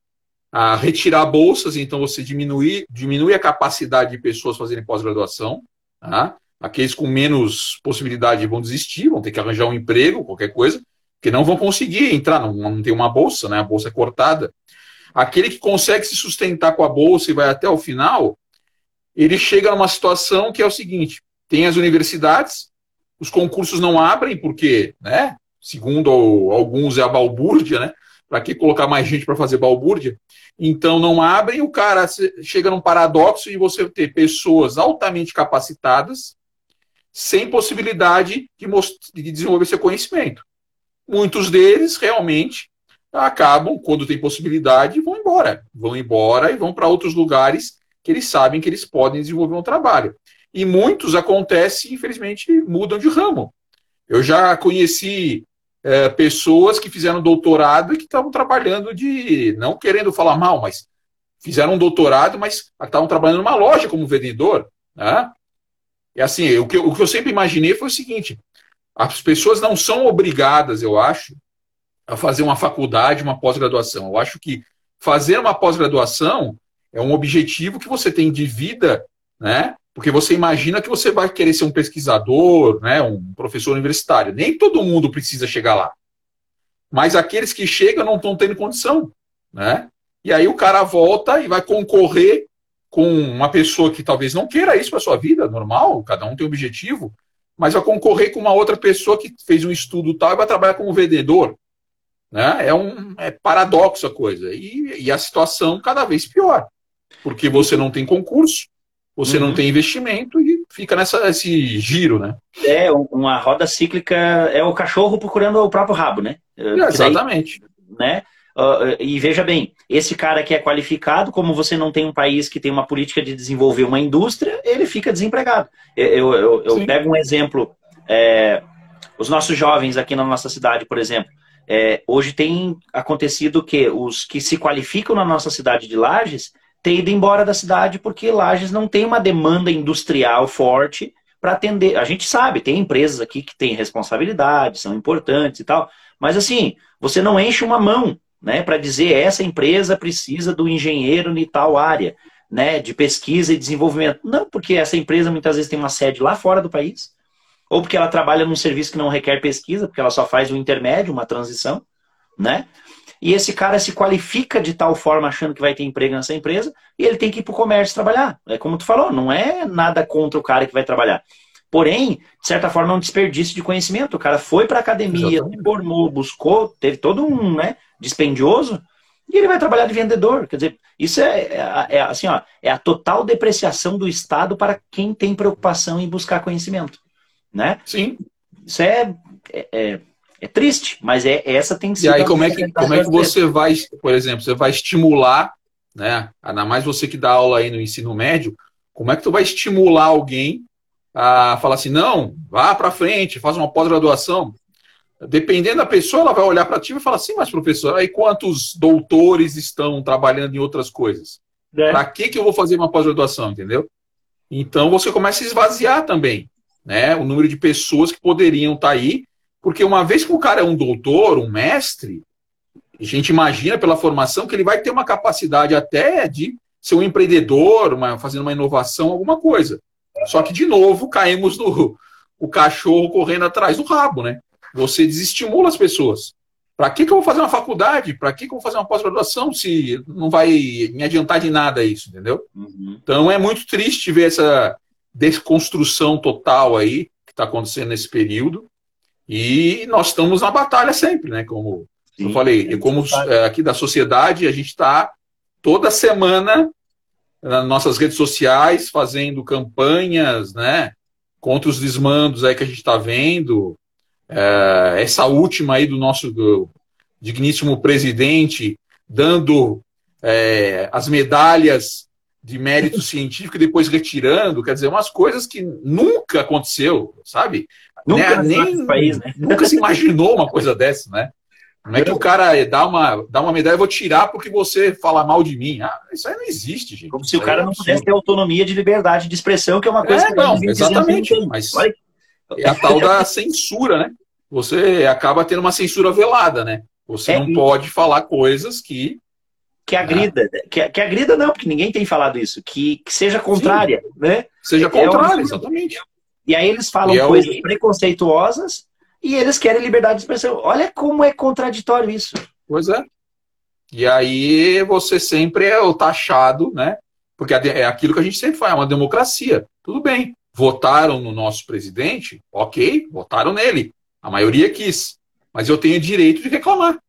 A retirar bolsas, então você diminui, diminui a capacidade de pessoas fazerem pós-graduação. Tá? Aqueles com menos possibilidade vão desistir, vão ter que arranjar um emprego, qualquer coisa, porque não vão conseguir entrar, não, não tem uma bolsa, né? a bolsa é cortada. Aquele que consegue se sustentar com a bolsa e vai até o final, ele chega numa situação que é o seguinte: tem as universidades, os concursos não abrem, porque, né, segundo alguns, é a balbúrdia, né? Para que colocar mais gente para fazer balbúrdia? Então não abrem, o cara chega num paradoxo de você ter pessoas altamente capacitadas sem possibilidade de, de desenvolver seu conhecimento. Muitos deles realmente acabam, quando tem possibilidade, vão embora. Vão embora e vão para outros lugares que eles sabem que eles podem desenvolver um trabalho. E muitos acontece, infelizmente, mudam de ramo. Eu já conheci é, pessoas que fizeram doutorado e que estavam trabalhando de. não querendo falar mal, mas fizeram um doutorado, mas estavam trabalhando numa loja como vendedor. Né? E assim, o que, o que eu sempre imaginei foi o seguinte: as pessoas não são obrigadas, eu acho, a fazer uma faculdade, uma pós-graduação. Eu acho que fazer uma pós-graduação é um objetivo que você tem de vida, né? Porque você imagina que você vai querer ser um pesquisador, né, um professor universitário. Nem todo mundo precisa chegar lá. Mas aqueles que chegam não estão tendo condição. Né? E aí o cara volta e vai concorrer com uma pessoa que talvez não queira isso para sua vida, normal, cada um tem um objetivo, mas vai concorrer com uma outra pessoa que fez um estudo tal e vai trabalhar como vendedor. Né? É um é paradoxo a coisa. E, e a situação cada vez pior. Porque você não tem concurso, você uhum. não tem investimento e fica nessa esse giro, né? É, uma roda cíclica é o cachorro procurando o próprio rabo, né? É, exatamente. Daí, né? Uh, e veja bem, esse cara que é qualificado, como você não tem um país que tem uma política de desenvolver uma indústria, ele fica desempregado. Eu, eu, eu pego um exemplo, é, os nossos jovens aqui na nossa cidade, por exemplo, é, hoje tem acontecido que os que se qualificam na nossa cidade de Lages ter ido embora da cidade porque Lages não tem uma demanda industrial forte para atender. A gente sabe, tem empresas aqui que têm responsabilidade, são importantes e tal, mas assim, você não enche uma mão, né, para dizer essa empresa precisa do engenheiro em tal área, né, de pesquisa e desenvolvimento. Não, porque essa empresa muitas vezes tem uma sede lá fora do país, ou porque ela trabalha num serviço que não requer pesquisa, porque ela só faz um intermédio, uma transição, né? e esse cara se qualifica de tal forma achando que vai ter emprego nessa empresa e ele tem que ir para o comércio trabalhar. É como tu falou, não é nada contra o cara que vai trabalhar. Porém, de certa forma, é um desperdício de conhecimento. O cara foi para a academia, se formou, buscou, teve todo um né, dispendioso e ele vai trabalhar de vendedor. Quer dizer, isso é, é, é, assim, ó, é a total depreciação do Estado para quem tem preocupação em buscar conhecimento. Né? Sim. Isso é, é, é é triste, mas é essa tem sido. E aí, como é que, como é que você vai, por exemplo, você vai estimular, né? Ainda mais você que dá aula aí no ensino médio, como é que tu vai estimular alguém a falar assim, não, vá para frente, faz uma pós-graduação? Dependendo da pessoa, ela vai olhar para ti e falar assim, mas professor, aí quantos doutores estão trabalhando em outras coisas? É. Para que, que eu vou fazer uma pós-graduação, entendeu? Então você começa a esvaziar também, né? O número de pessoas que poderiam estar tá aí porque uma vez que o cara é um doutor, um mestre, a gente imagina pela formação que ele vai ter uma capacidade até de ser um empreendedor, uma, fazendo uma inovação, alguma coisa. Só que, de novo, caímos no o cachorro correndo atrás do rabo, né? Você desestimula as pessoas. Para que, que eu vou fazer uma faculdade? Para que, que eu vou fazer uma pós-graduação se não vai me adiantar de nada isso, entendeu? Uhum. Então é muito triste ver essa desconstrução total aí que está acontecendo nesse período. E nós estamos na batalha sempre, né? Como Sim, eu falei, é como é, aqui da sociedade, a gente está toda semana nas nossas redes sociais fazendo campanhas, né? Contra os desmandos aí que a gente está vendo. É, essa última aí do nosso do digníssimo presidente dando é, as medalhas de mérito científico e depois retirando, quer dizer, umas coisas que nunca aconteceu, sabe? Nunca, né? Nem, país, né? nunca se imaginou uma coisa dessa, né? Não é que o cara dá uma, dá uma medalha, eu vou tirar porque você fala mal de mim. Ah, isso aí não existe, gente. Como se o cara é não pudesse ter autonomia de liberdade de expressão, que é uma coisa é, que não, exatamente. Mas é a tal da censura, né? Você acaba tendo uma censura velada, né? Você é, não pode falar coisas que que agrida, né? que, que agrida não, porque ninguém tem falado isso, que, que seja contrária, Sim. né? Seja é contrária, exatamente. E aí eles falam é coisas o... preconceituosas e eles querem liberdade de expressão. Olha como é contraditório isso. Pois é. E aí você sempre é o taxado, né? Porque é aquilo que a gente sempre faz, é uma democracia. Tudo bem. Votaram no nosso presidente, ok, votaram nele. A maioria quis. Mas eu tenho direito de reclamar.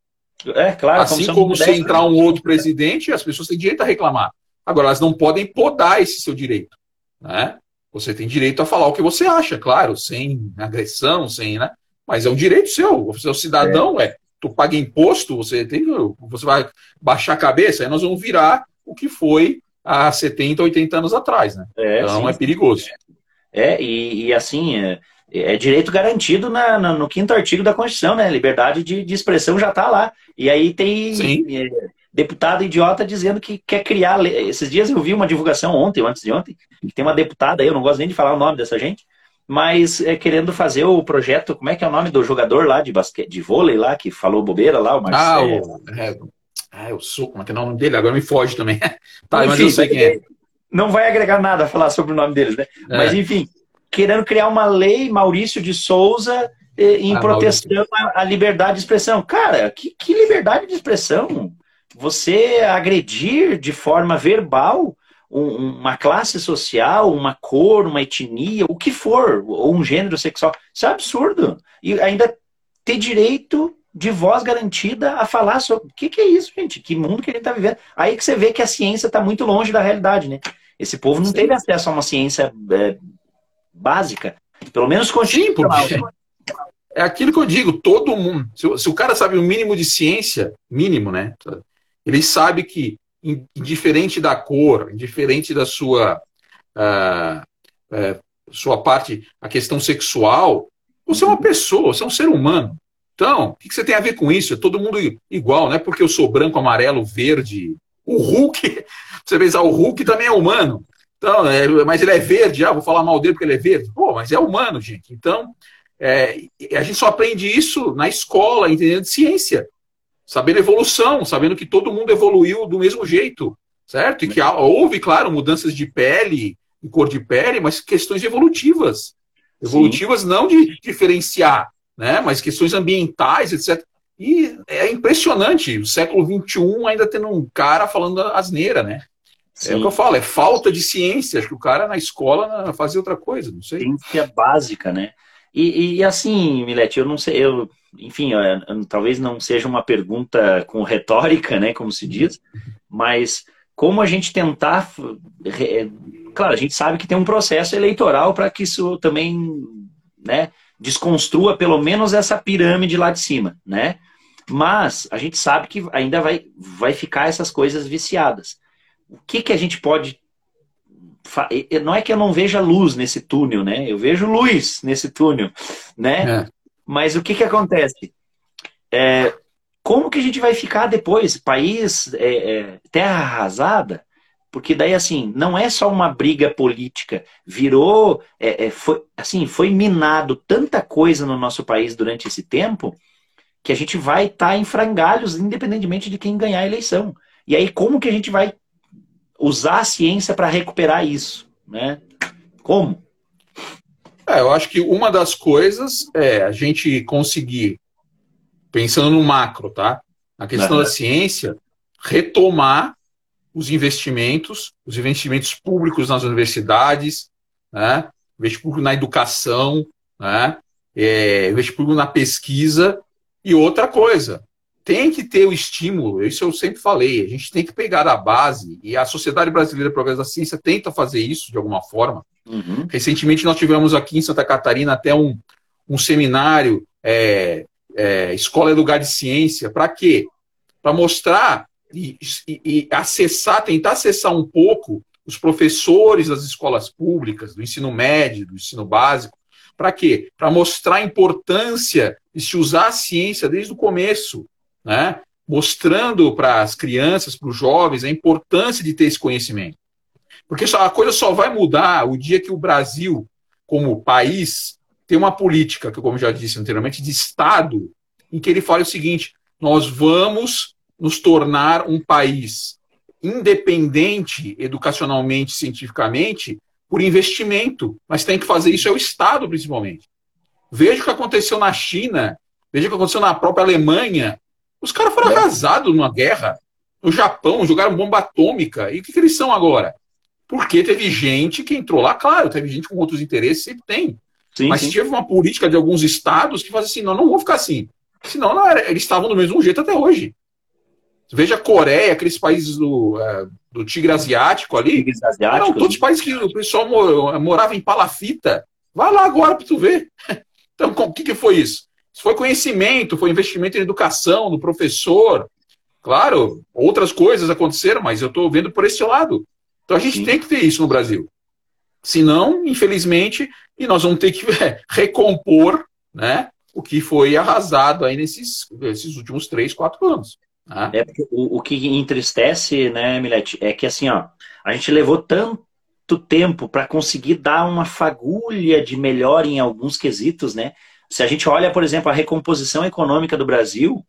É, claro. Assim como, como se entrar um outro presidente, as pessoas têm direito a reclamar. Agora, elas não podem podar esse seu direito. Né? Você tem direito a falar o que você acha, claro, sem agressão, sem, né? Mas é um direito seu. Você é um cidadão, é. é. Tu paga imposto, você tem, você vai baixar a cabeça, aí nós vamos virar o que foi há 70, 80 anos atrás, né? É, então sim. é perigoso. É, e, e assim, é, é, direito garantido na, na, no quinto artigo da Constituição, né? Liberdade de, de expressão já está lá. E aí tem é, deputado idiota dizendo que quer criar. Esses dias eu vi uma divulgação ontem, ou antes de ontem, que tem uma deputada aí, eu não gosto nem de falar o nome dessa gente, mas é, querendo fazer o projeto. Como é que é o nome do jogador lá de basquete, de vôlei lá, que falou bobeira lá, o Marcelo? Ah, o, é, ah, eu sou, como é que é o nome dele? Agora me foge também. <laughs> tá, enfim, mas eu sei quem é. Não vai agregar nada a falar sobre o nome deles, né? É. Mas enfim, querendo criar uma lei, Maurício de Souza, em ah, proteção à, liberdade de expressão. Cara, que, que liberdade de expressão? Você agredir de forma verbal um, uma classe social, uma cor, uma etnia, o que for, ou um gênero sexual. Isso é absurdo. E ainda ter direito de voz garantida a falar sobre. O que, que é isso, gente? Que mundo que ele está vivendo? Aí que você vê que a ciência está muito longe da realidade, né? Esse povo não Sim. teve acesso a uma ciência é, básica. Pelo menos constitucional. Sim, é aquilo que eu digo, todo mundo. Se, se, o cara sabe o mínimo de ciência, mínimo, né? Ele sabe que indiferente da cor, indiferente da sua, uh, uh, sua parte, a questão sexual, você é uma pessoa, você é um ser humano. Então, o que você tem a ver com isso? É todo mundo igual, não é porque eu sou branco, amarelo, verde. O Hulk, você pensar, o Hulk também é humano. Então, é, mas ele é verde, ah, vou falar mal dele porque ele é verde. Pô, mas é humano, gente. Então, é, a gente só aprende isso na escola, entendendo de ciência sabendo evolução, sabendo que todo mundo evoluiu do mesmo jeito, certo? E que houve, claro, mudanças de pele e cor de pele, mas questões evolutivas. Evolutivas Sim. não de diferenciar, né? mas questões ambientais, etc. E é impressionante, o século XXI ainda tendo um cara falando asneira, né? Sim. É o que eu falo, é falta de ciência. Acho que o cara na escola fazia outra coisa, não sei. Ciência básica, né? E, e assim, Milete, eu não sei, eu, enfim, talvez não seja uma pergunta com retórica, né, como se diz, mas como a gente tentar. Claro, a gente sabe que tem um processo eleitoral para que isso também né, desconstrua pelo menos essa pirâmide lá de cima, né? Mas a gente sabe que ainda vai, vai ficar essas coisas viciadas. O que, que a gente pode não é que eu não veja luz nesse túnel, né? Eu vejo luz nesse túnel, né? É. Mas o que que acontece? É, como que a gente vai ficar depois? País, é, é, terra arrasada? Porque daí, assim, não é só uma briga política. Virou, é, é, foi, assim, foi minado tanta coisa no nosso país durante esse tempo que a gente vai estar tá em frangalhos, independentemente de quem ganhar a eleição. E aí, como que a gente vai usar a ciência para recuperar isso, né? Como? É, eu acho que uma das coisas é a gente conseguir, pensando no macro, tá? A questão uhum. da ciência, retomar os investimentos, os investimentos públicos nas universidades, né? investimento público na educação, né? É, investimento público na pesquisa e outra coisa, tem que ter o estímulo, isso eu sempre falei, a gente tem que pegar a base, e a Sociedade Brasileira de Progresso da Ciência tenta fazer isso de alguma forma. Uhum. Recentemente nós tivemos aqui em Santa Catarina até um, um seminário, é, é, Escola é Lugar de Ciência, para quê? Para mostrar e, e, e acessar, tentar acessar um pouco os professores das escolas públicas, do ensino médio, do ensino básico, para quê? Para mostrar a importância de se usar a ciência desde o começo, né? mostrando para as crianças, para os jovens, a importância de ter esse conhecimento. Porque a coisa só vai mudar o dia que o Brasil, como país, tem uma política, que, como já disse anteriormente, de Estado, em que ele fala o seguinte: nós vamos nos tornar um país independente educacionalmente, cientificamente, por investimento. Mas tem que fazer isso é o Estado, principalmente. Veja o que aconteceu na China, veja o que aconteceu na própria Alemanha, os caras foram é. arrasados numa guerra. No Japão, jogaram bomba atômica. E o que, que eles são agora? Porque teve gente que entrou lá, claro, teve gente com outros interesses, sempre tem. Sim, Mas sim. teve uma política de alguns estados que faz assim, não, não vou ficar assim. Senão não, eles estavam do mesmo jeito até hoje. Veja a Coreia, aqueles países do, é, do Tigre Asiático ali. Tigres Asiáticos. Não, todos os países que o pessoal morava em palafita. Vai lá agora para tu ver. <laughs> Então, o que, que foi isso? Foi conhecimento, foi investimento em educação, no professor. Claro, outras coisas aconteceram, mas eu estou vendo por esse lado. Então a gente Sim. tem que ter isso no Brasil. Senão, infelizmente, e nós vamos ter que <laughs> é, recompor né, o que foi arrasado aí nesses, nesses últimos três, quatro anos. Né? É o, o que entristece, né, Milete, é que assim, ó, a gente levou tanto tempo para conseguir dar uma fagulha de melhor em alguns quesitos, né? Se a gente olha, por exemplo, a recomposição econômica do Brasil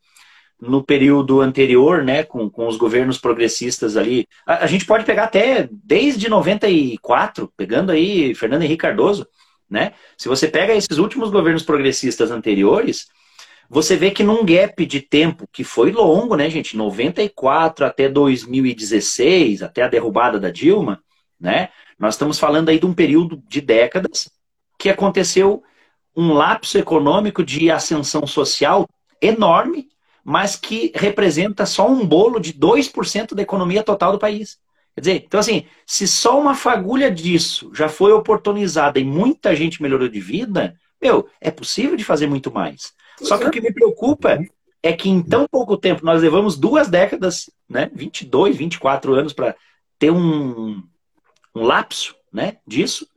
no período anterior, né, com, com os governos progressistas ali, a, a gente pode pegar até desde 94, pegando aí Fernando Henrique Cardoso, né? Se você pega esses últimos governos progressistas anteriores, você vê que num gap de tempo que foi longo, né, gente? 94 até 2016, até a derrubada da Dilma, né? Nós estamos falando aí de um período de décadas que aconteceu um lapso econômico de ascensão social enorme, mas que representa só um bolo de 2% da economia total do país. Quer dizer, então assim, se só uma fagulha disso já foi oportunizada e muita gente melhorou de vida, meu, é possível de fazer muito mais. Só que o que me preocupa é que em tão pouco tempo, nós levamos duas décadas, né, 22, 24 anos para ter um, um lapso né, disso,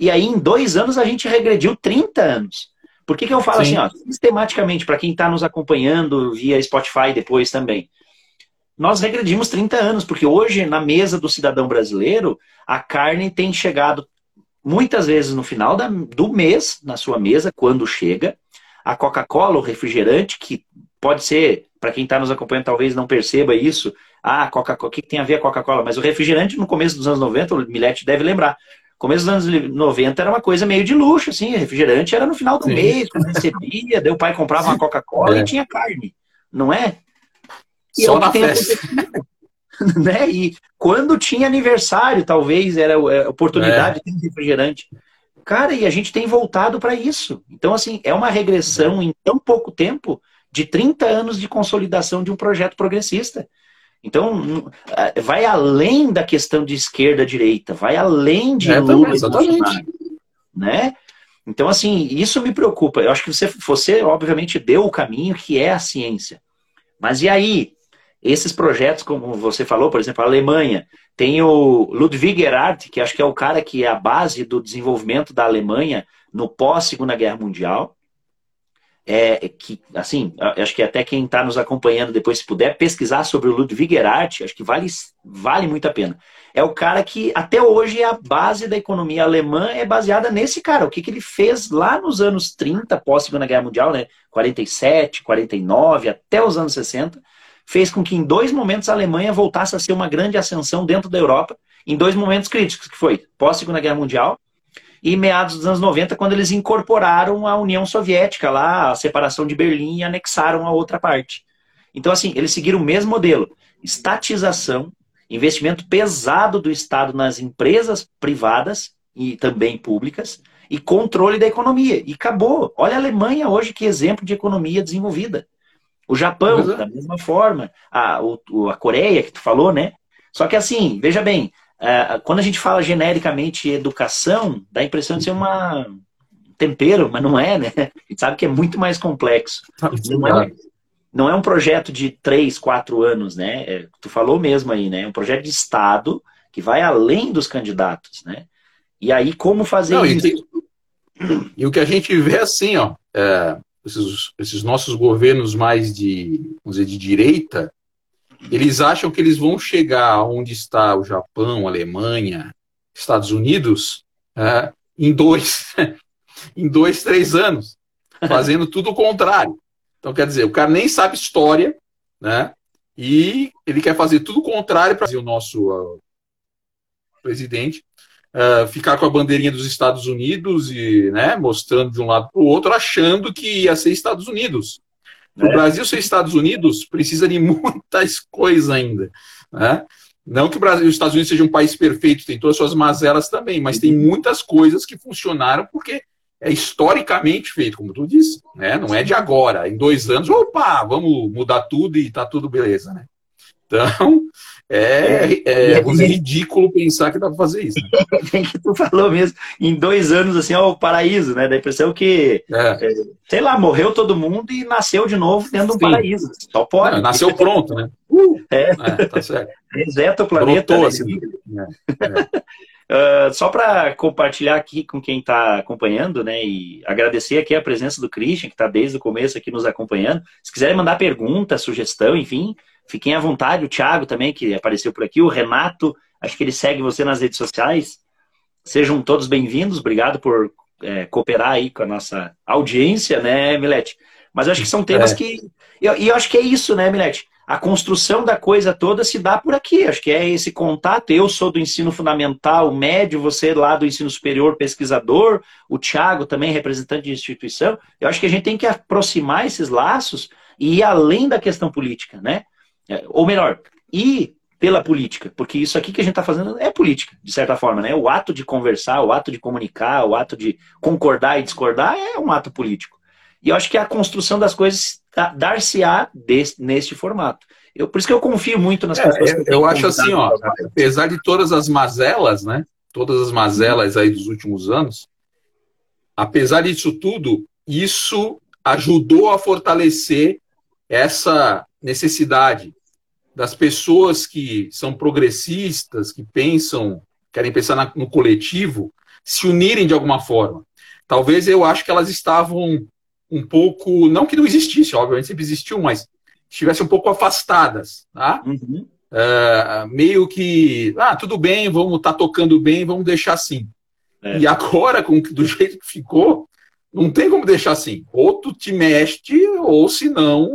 e aí, em dois anos, a gente regrediu 30 anos. Por que, que eu falo Sim. assim, ó, sistematicamente, para quem está nos acompanhando via Spotify depois também? Nós regredimos 30 anos, porque hoje, na mesa do cidadão brasileiro, a carne tem chegado muitas vezes no final da, do mês, na sua mesa, quando chega. A Coca-Cola, o refrigerante, que pode ser, para quem está nos acompanhando, talvez não perceba isso. Ah, Coca-Cola, o que, tem a ver a Coca-Cola? Mas o refrigerante, no começo dos anos 90, o Milete deve lembrar, começo dos anos 90 era uma coisa meio de luxo, assim, refrigerante era no final do Sim. mês, quando recebia, daí o pai comprava uma Coca-Cola é. e tinha carne, não é? E Só na festa. <laughs> né? E quando tinha aniversário, talvez era a é, oportunidade é. de ter refrigerante. Cara, e a gente tem voltado para isso. Então, assim, é uma regressão em tão pouco tempo de 30 anos de consolidação de um projeto progressista. Então, vai além da questão de esquerda-direita, vai além de é, Lula exatamente. né? Então, assim, isso me preocupa. Eu acho que você, você, obviamente, deu o caminho que é a ciência. Mas e aí? Esses projetos, como você falou, por exemplo, a Alemanha, tem o Ludwig Erhard, que acho que é o cara que é a base do desenvolvimento da Alemanha no pós-Segunda Guerra Mundial é, que, assim, acho que até quem está nos acompanhando depois, se puder pesquisar sobre o Ludwig Erhard, acho que vale, vale muito a pena. É o cara que, até hoje, a base da economia alemã é baseada nesse cara. O que, que ele fez lá nos anos 30, pós-Segunda Guerra Mundial, né? 47, 49, até os anos 60, fez com que em dois momentos a Alemanha voltasse a ser uma grande ascensão dentro da Europa, em dois momentos críticos, que foi pós-Segunda Guerra Mundial e meados dos anos 90, quando eles incorporaram a União Soviética lá, a separação de Berlim e anexaram a outra parte. Então, assim, eles seguiram o mesmo modelo. Estatização, investimento pesado do Estado nas empresas privadas e também públicas, e controle da economia. E acabou. Olha a Alemanha hoje, que exemplo de economia desenvolvida. O Japão, é. da mesma forma. A, o, a Coreia, que tu falou, né? Só que assim, veja bem, quando a gente fala genericamente educação, dá a impressão de ser uma tempero, mas não é, né? A gente sabe que é muito mais complexo. Tá não é, não é um projeto de três, quatro anos, né? É, tu falou mesmo aí, né? É um projeto de Estado que vai além dos candidatos, né? E aí, como fazer não, isso? E, e, o que a gente vê assim, ó, é, esses, esses, nossos governos mais de, vamos dizer, de direita, eles acham que eles vão chegar onde está o Japão, Alemanha, Estados Unidos, é, em dois, <laughs> em dois, três anos, fazendo tudo o contrário. Então, quer dizer, o cara nem sabe história, né? E ele quer fazer tudo o contrário para o nosso uh, presidente uh, ficar com a bandeirinha dos Estados Unidos e né, mostrando de um lado para o outro, achando que ia ser Estados Unidos. O é. Brasil ser Estados Unidos precisa de <laughs> muitas coisas ainda. Né? Não que o Brasil, os Estados Unidos seja um país perfeito, tem todas as suas mazelas também, mas tem muitas coisas que funcionaram porque é historicamente feito, como tu disse, né? Não é de agora, em dois anos, opa, vamos mudar tudo e tá tudo beleza, né? Então, é, é, é ridículo pensar que dá para fazer isso. <laughs> Né? que tu falou mesmo, em dois anos, assim, ó, o paraíso, né? Da impressão que, é. é. sei lá, morreu todo mundo e nasceu de novo dentro de um paraíso. Só pode. Não, nasceu pronto, né? Uh, é. é. tá certo. Reseta o planeta. Brotou, né? assim. Uh, <laughs> só para compartilhar aqui com quem está acompanhando, né, e agradecer aqui a presença do Christian, que está desde o começo aqui nos acompanhando. Se quiserem mandar pergunta, sugestão, enfim, Fiquem à vontade, o Thiago também, que apareceu por aqui, o Renato, acho que ele segue você nas redes sociais. Sejam todos bem-vindos, obrigado por é, cooperar aí com a nossa audiência, né, Milete? Mas eu acho que são temas é. que. E eu, eu, acho que é isso, né, Milete? A construção da coisa toda se dá por aqui. Acho que é esse contato. Eu sou do ensino fundamental, médio, você lá do ensino superior, pesquisador, o Thiago também, representante de instituição. Eu acho que a gente tem que aproximar esses laços e ir além da questão política, né? É, ou melhor, ir pela política, porque isso aqui que a gente está fazendo é política, de certa forma, né? O ato de conversar, o ato de comunicar, o ato de concordar e discordar é um ato político. E eu acho que a construção das coisas dar-se-á neste formato. Eu, por isso que eu confio muito nas é, pessoas. Eu, eu acho assim, ó, apesar de todas as mazelas, né? Todas as mazelas aí dos últimos anos, apesar disso tudo, isso ajudou a fortalecer essa necessidade das pessoas que são progressistas, que pensam, querem pensar no coletivo, se unirem de alguma forma. Talvez eu acho que elas estavam um pouco, não que não existisse, obviamente sempre existiu, mas estivessem um pouco afastadas, tá? Uhum. Uh, meio que, ah, tudo bem, vamos estar tá tocando bem, vamos deixar assim. É. E agora, com, do <laughs> jeito que ficou, não tem como deixar assim. Ou tu te mexe, ou se não,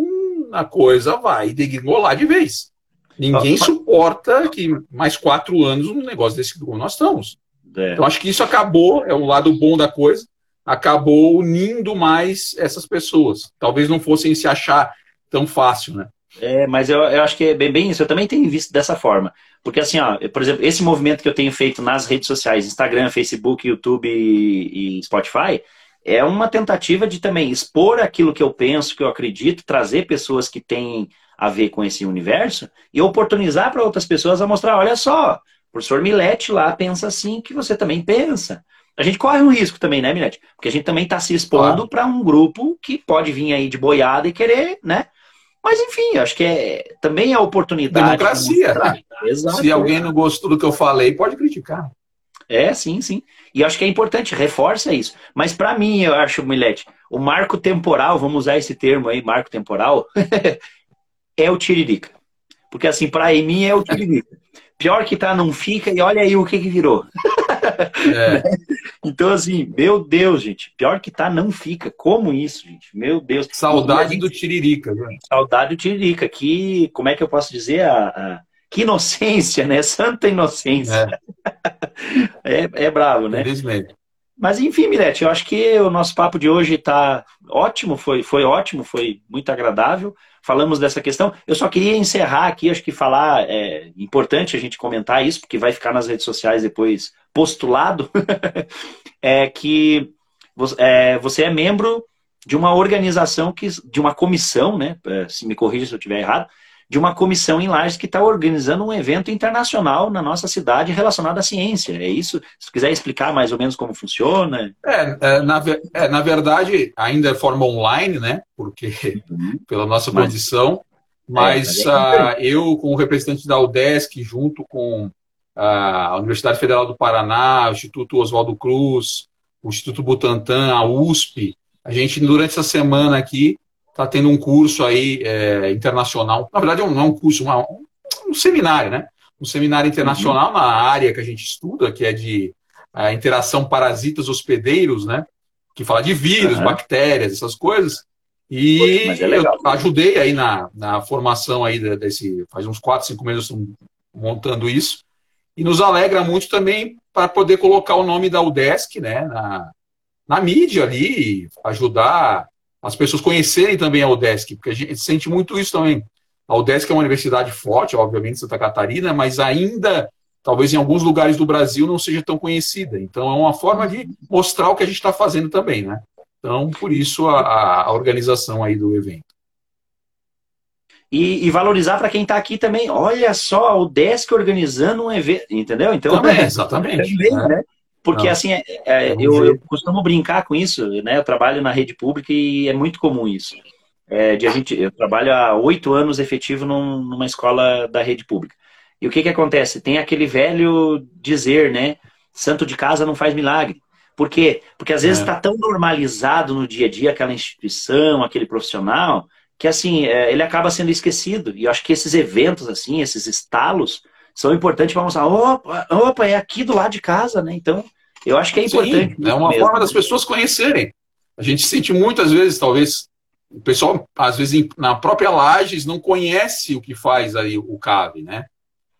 a coisa vai degringolar de vez. Ninguém ah, suporta que mais quatro anos um negócio desse como nós estamos. É. Então, acho que isso acabou, é o lado bom da coisa, acabou unindo mais essas pessoas. Talvez não fossem se achar tão fácil, né? É, mas eu, eu acho que é bem, bem, isso. Eu também tenho visto dessa forma. Porque, assim, ó, por exemplo, esse movimento que eu tenho feito nas redes sociais, Instagram, Facebook, YouTube e, e Spotify, é uma tentativa de também expor aquilo que eu penso, que eu acredito, trazer pessoas que têm a ver com esse universo e oportunizar para outras pessoas a mostrar, olha só, o professor Milete lá pensa assim que você também pensa. A gente corre um risco também, né, Milete? Porque a gente também está se expondo ah. para um grupo que pode vir aí de boiada e querer, né? Mas enfim, acho que é, também é oportunidade. Democracia, né? Exato. Se alguém não gostou do que eu falei, pode criticar. É, sim, sim. E acho que é importante, reforça isso. Mas para mim, eu acho, Milete, o marco temporal, vamos usar esse termo aí, marco temporal, <laughs> é o Tiririca. Porque assim, para mim é o Tiririca. Pior que tá, não fica, e olha aí o que que virou. <laughs> É. <laughs> então, assim, meu Deus, gente, pior que tá, não fica. Como isso, gente? Meu Deus. Saudade gente... do Tiririca, né? Saudade do Tiririca. Que, como é que eu posso dizer? A, a... Que inocência, né? Santa inocência. É, <laughs> é, é bravo, né? Infelizmente. Mas enfim, Milete, eu acho que o nosso papo de hoje está ótimo, foi, foi ótimo, foi muito agradável. Falamos dessa questão. Eu só queria encerrar aqui, acho que falar, é importante a gente comentar isso, porque vai ficar nas redes sociais depois postulado, <laughs> é que é, você é membro de uma organização, que, de uma comissão, né? É, se me corrija se eu estiver errado, de uma comissão em Lages que está organizando um evento internacional na nossa cidade relacionado à ciência. É isso? Se quiser explicar mais ou menos como funciona. É, é, na, é na, verdade, ainda é forma online, né? Porque uhum. <laughs> pela nossa mas, posição. Mas é, uh, eu, como representante da UDESC, junto com a Universidade Federal do Paraná, o Instituto Oswaldo Cruz, o Instituto Butantan, a USP, a gente, durante essa semana aqui, está tendo um curso aí é, internacional. Na verdade, não é um curso, uma, um, um, seminário, né? Um seminário internacional uhum. na área que a gente estuda, que é de a interação parasitas hospedeiros, né? Que fala de vírus, uhum. bactérias, essas coisas. E é legal, eu ajudei aí na, na formação aí desse. Faz uns 4, 5 meses montando isso. E nos alegra muito também para poder colocar o nome da UDESC né, na, na mídia ali, ajudar as pessoas conhecerem também a UDESC, porque a gente sente muito isso também. A UDESC é uma universidade forte, obviamente, Santa Catarina, mas ainda, talvez em alguns lugares do Brasil, não seja tão conhecida. Então, é uma forma de mostrar o que a gente está fazendo também, né? Então, por isso, a, a organização aí do evento. E, e, valorizar para quem está aqui também. Olha só, o Desk organizando um evento, entendeu? Então, também, exatamente. <laughs> Também, né? Porque, Não. assim, é, é, eu, eu, costumo brincar com isso, né? Eu trabalho na rede pública e é muito comum isso. É, de a gente, eu trabalho há oito anos efetivo num, numa escola da rede pública. E o que, que acontece? Tem aquele velho dizer, né? Santo de casa não faz milagre. Por quê? Porque às vezes está é. tão normalizado no dia a dia aquela instituição, aquele profissional, que assim, é, ele acaba sendo esquecido. E eu acho que esses eventos, assim, esses estalos, são importantes para mostrar, opa, opa, é aqui do lado de casa, né? Então, eu acho que é importante. Sim, é uma mesmo. forma das pessoas conhecerem. A gente sente muitas vezes, talvez, o pessoal, às vezes, na própria Lages, não conhece o que faz aí o CAV, né?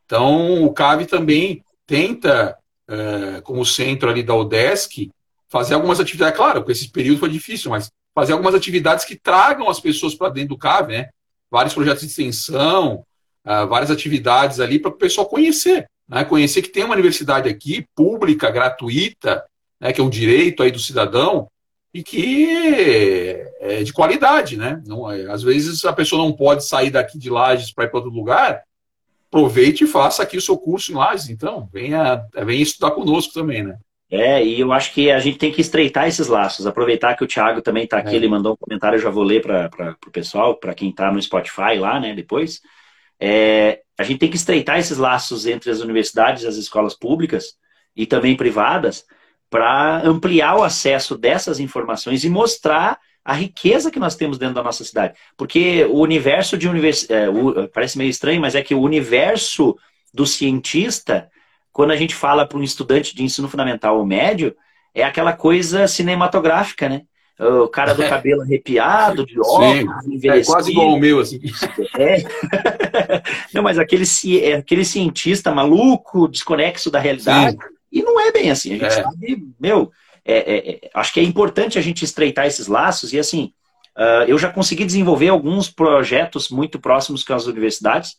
Então, o CAV também tenta, é, como centro ali da UDESC, fazer algumas atividades. Claro, com esse período foi difícil, mas fazer algumas atividades que tragam as pessoas para dentro do CAV, né? Vários projetos de extensão, uh, várias atividades ali para o pessoal conhecer né, conhecer que tem uma universidade aqui, pública, gratuita, né, que é um direito aí do cidadão, e que é de qualidade, né? Não, é, às vezes a pessoa não pode sair daqui de Lages para ir para outro lugar, aproveite e faça aqui o seu curso em Lages, então, venha, venha estudar conosco também, né? É, e eu acho que a gente tem que estreitar esses laços, aproveitar que o Thiago também está aqui, é. ele mandou um comentário, eu já vou ler para o pessoal, para quem está no Spotify lá, né, depois. É, a gente tem que estreitar esses laços entre as universidades as escolas públicas e também privadas para ampliar o acesso dessas informações e mostrar a riqueza que nós temos dentro da nossa cidade. Porque o universo de universidade, é, parece meio estranho, mas é que o universo do cientista, quando a gente fala para um estudante de ensino fundamental ou médio, é aquela coisa cinematográfica, né? O cara do cabelo arrepiado, de óculos. É quase igual o meu, assim. É. <laughs> Não, mas aquele, é aquele cientista maluco, desconexo da realidade. Sim. E não é bem assim. A gente é. sabe, meu, é, é, é, acho que é importante a gente estreitar esses laços e assim, uh, eu já consegui desenvolver alguns projetos muito próximos com as universidades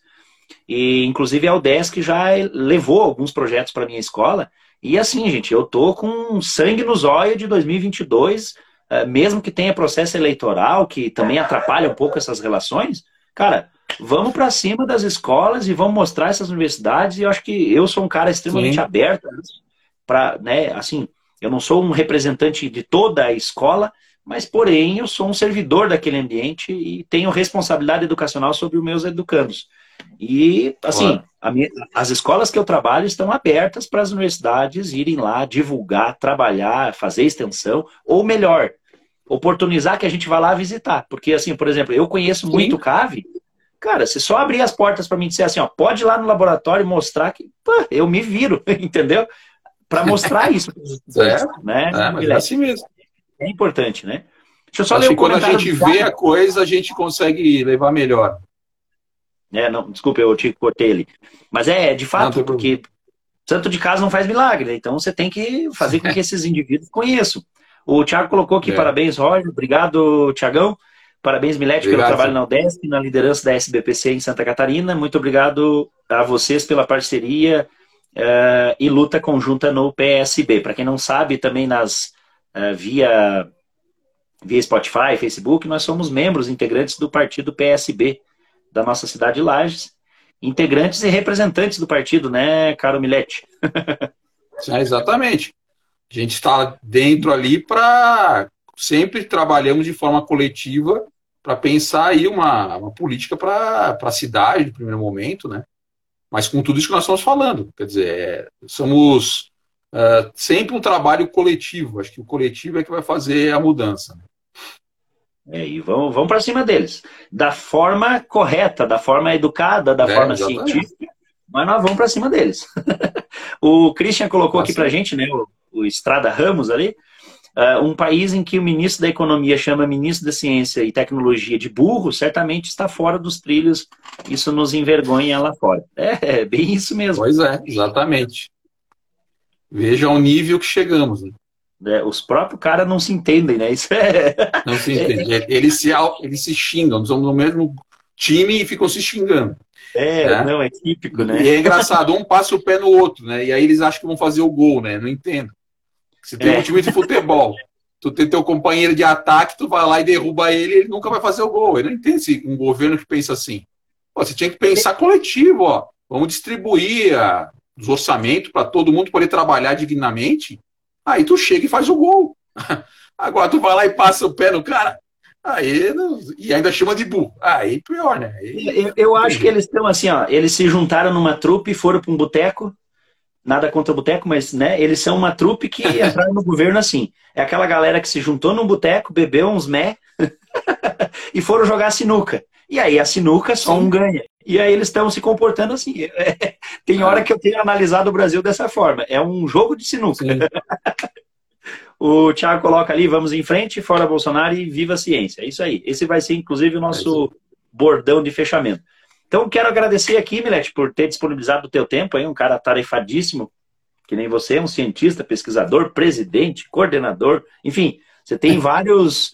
e inclusive a UDESC já levou alguns projetos para minha escola e assim, gente, eu tô com sangue nos olhos de 2022 eh, mesmo que tenha processo eleitoral, que também atrapalha um pouco essas relações, cara, vamos para cima das escolas e vamos mostrar essas universidades. E eu acho que eu sou um cara extremamente Sim. aberto para, né, assim, eu não sou um representante de toda a escola, mas porém eu sou um servidor daquele ambiente e tenho responsabilidade educacional sobre os meus educandos. E, assim, minha, as escolas que eu trabalho estão abertas para as universidades irem lá divulgar, trabalhar, fazer extensão, ou melhor, oportunizar que a gente vá lá visitar. Porque, assim, por exemplo, eu conheço Sim. muito CAVE. Cara, se só abrir as portas para mim dizer assim, ó, pode ir lá no laboratório e mostrar que pô, eu me viro, <laughs> entendeu? para mostrar isso. <laughs> é, né? É, mas é assim mesmo. É importante, né? Deixa eu só Acho ler o quando a gente vê a coisa, a gente consegue levar melhor. É, não, desculpa, eu te cortei ele. Mas é, de fato, não, porque santo de casa não faz milagre, né? então você tem que fazer com que <laughs> esses indivíduos conheçam. O Thiago colocou aqui, é. parabéns, Roger, obrigado, Tiagão. Parabéns, Milete, pelo trabalho na UDESC, na liderança da SBPC em Santa Catarina. Muito obrigado a vocês pela parceria uh, e luta conjunta no PSB. Para quem não sabe, também nas uh, via, via Spotify, Facebook, nós somos membros integrantes do partido PSB da nossa cidade de Lages, integrantes e representantes do partido, né, caro Milete? <laughs> é, exatamente. A gente está dentro ali para sempre trabalhamos de forma coletiva para pensar aí uma, uma política para a cidade, no primeiro momento, né? Mas com tudo isso que nós estamos falando, quer dizer, é, somos uh, sempre um trabalho coletivo. Acho que o coletivo é que vai fazer a mudança. Né? É, e vão, vão para cima deles. Da forma correta, da forma educada, da é, forma exatamente. científica, mas nós vamos para cima deles. <laughs> o Christian colocou aqui para gente, né, o, o Estrada Ramos ali, Uh, um país em que o ministro da Economia chama ministro da Ciência e Tecnologia de burro, certamente está fora dos trilhos. Isso nos envergonha lá fora. É, é bem isso mesmo. Pois é, exatamente. Veja o nível que chegamos. Né? É, os próprios caras não se entendem, né? Isso é... Não se <laughs> entendem. Eles se, eles se xingam, somos no mesmo time e ficam se xingando. É, né? não, é típico, né? E é engraçado, um passa o pé no outro, né? E aí eles acham que vão fazer o gol, né? Não entendo. Se tem é. um time de futebol, tu tem teu companheiro de ataque, tu vai lá e derruba ele, ele nunca vai fazer o gol. Ele não entende um governo que pensa assim. Pô, você tinha que pensar coletivo, ó. Vamos distribuir a, os orçamentos para todo mundo poder trabalhar dignamente. Aí tu chega e faz o gol. <laughs> Agora tu vai lá e passa o pé no cara. Aí, e ainda chama de burro. Aí pior, né? Aí, eu, eu acho que eles estão assim, ó. Eles se juntaram numa trupe e foram para um boteco nada contra o boteco, mas né, eles são uma trupe que <laughs> entraram no governo assim. É aquela galera que se juntou num boteco, bebeu uns mé <laughs> e foram jogar sinuca. E aí a sinuca só um ganha. E aí eles estão se comportando assim. <laughs> Tem hora que eu tenho analisado o Brasil dessa forma. É um jogo de sinuca. o Thiago coloca ali, vamos em frente, fora Bolsonaro e viva a ciência. É isso aí. Esse vai ser, inclusive, o nosso é bordão de fechamento. Então, quero agradecer aqui, Milete, por ter disponibilizado o teu tempo, aí, um cara tarefadíssimo, que nem você, um cientista, pesquisador, presidente, coordenador, enfim, você tem <laughs> vários,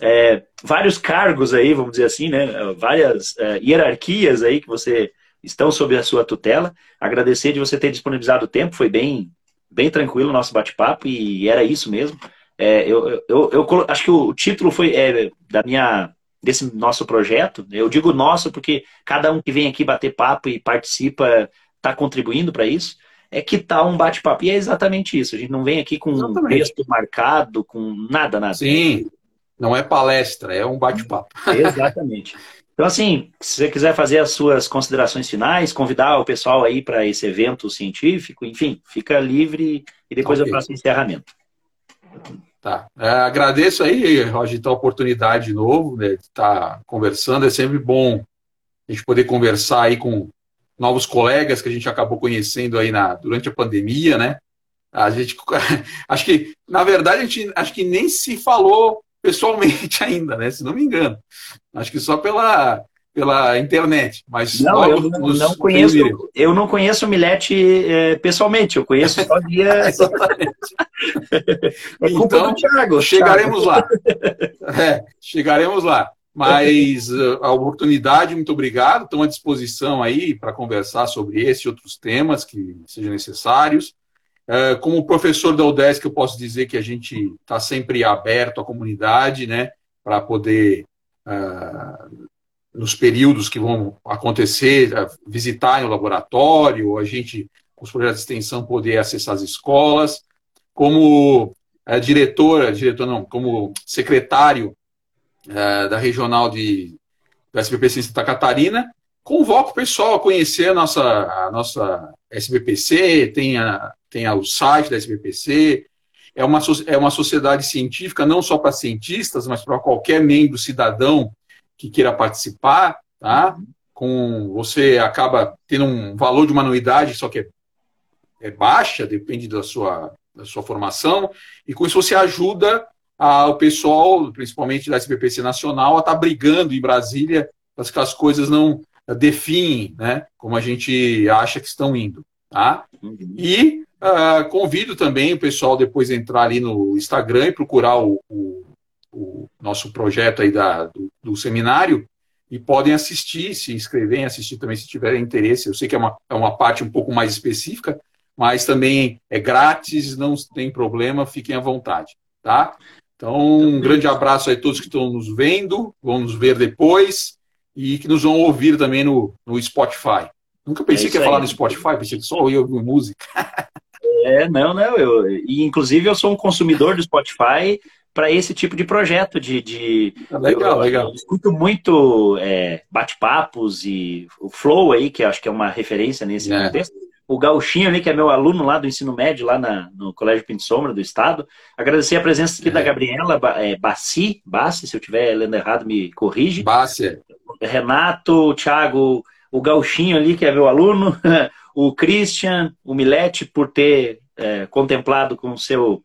é, vários cargos aí, vamos dizer assim, né? Várias é, hierarquias aí que você estão sob a sua tutela. Agradecer de você ter disponibilizado o tempo, foi bem, bem tranquilo o nosso bate-papo e era isso mesmo. É, eu, eu, eu, eu, acho que o título foi é, da minha desse nosso projeto. Eu digo nosso porque cada um que vem aqui bater papo e participa está contribuindo para isso. É que tá um bate-papo. E é exatamente isso. A gente não vem aqui com um texto marcado, com nada, nada. Sim, não é palestra, é um bate-papo. <laughs> Exatamente. Então, assim, se você quiser fazer as suas considerações finais, convidar o pessoal aí para esse evento científico, enfim, fica livre e depois okay. eu faço o encerramento. Tá. É, agradeço aí, Roger, então, a oportunidade de novo, né, de estar tá conversando. É sempre bom a gente poder conversar aí com novos colegas que a gente acabou conhecendo aí na, durante a pandemia, né? A gente, <laughs> acho que, na verdade, a gente acho que nem se falou pessoalmente <laughs> ainda, né? Se não me engano. Acho que só pela, pela internet. Mas não, eu não, não conheço, eu não conheço o Milete é, pessoalmente, eu conheço só <laughs> via. é então, Thiago, chegaremos Thiago. lá. <laughs> É, chegaremos lá. Mas uh, a oportunidade, muito obrigado. Estão à disposição aí para conversar sobre esse e outros temas que sejam necessários. Uh, como professor da UDESC, eu posso dizer que a gente está sempre aberto à comunidade, né, para poder uh, nos períodos que vão acontecer, visitarem o laboratório, a gente, os projetos de extensão, poder acessar as escolas. Como é, diretora, diretor não, como secretário é, da regional de, da SBPC em Santa Catarina, convoco o pessoal a conhecer a nossa, a nossa SBPC, tem, a, tem a, o site da SBPC, é uma, é uma sociedade científica não só para cientistas, mas para qualquer membro cidadão que queira participar, tá? Com você acaba tendo um valor de uma anuidade, só que é é baixa, depende da sua, da sua formação, e com isso você ajuda a, o pessoal, principalmente da SBPC Nacional, a estar tá brigando em Brasília para que as coisas não definem né, como a gente acha que estão indo. Tá? Uhum. E uh, convido também o pessoal depois entrar ali no Instagram e procurar o, o, o nosso projeto aí da, do, do, seminário e podem assistir, se inscreverem, assistir também se tiverem interesse. Eu sei que é uma, é uma parte um pouco mais específica, mas também é grátis, não tem problema, fiquem à vontade, tá? Então, um grande abraço aí a todos que estão nos vendo, vão nos ver depois e que nos vão ouvir também no, no Spotify. Nunca pensei é que ia aí. falar no Spotify, pensei que só eu ouvir música. É, não, não. Eu, e inclusive eu sou um consumidor do Spotify para esse tipo de projeto de, de ah, legal, eu, legal. Eu escuto muito é, bate-papos e o Flow aí que acho que é uma referência nesse é. contexto o Gauchinho ali, que é meu aluno lá do ensino médio, lá na, no Colégio Pinto Sombra do Estado. Agradecer a presença aqui é. da Gabriela é, Bassi, Bassi, se eu estiver lendo errado, me corrige. Bassi. Renato, o Thiago, o Gauchinho ali, que é meu aluno, <laughs> o Christian, o Milete, por ter é, contemplado com o seu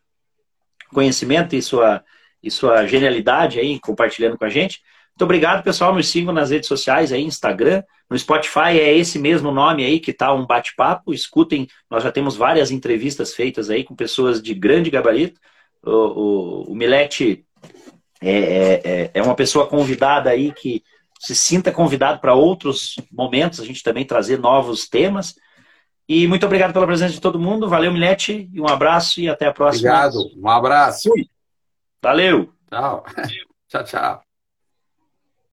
conhecimento e sua, e sua genialidade aí, compartilhando com a gente. Muito obrigado, pessoal. Nos sigam nas redes sociais aí, Instagram. No Spotify é esse mesmo nome aí que tá um bate-papo. Escutem, nós já temos várias entrevistas feitas aí com pessoas de grande gabarito. O, o, o Milete é, é, é, é uma pessoa convidada aí que se sinta convidado para outros momentos, a gente também trazer novos temas. E muito obrigado pela presença de todo mundo. Valeu, Milete, e um abraço e até a próxima. Obrigado, um abraço. Valeu. Tchau. <laughs> tchau, tchau.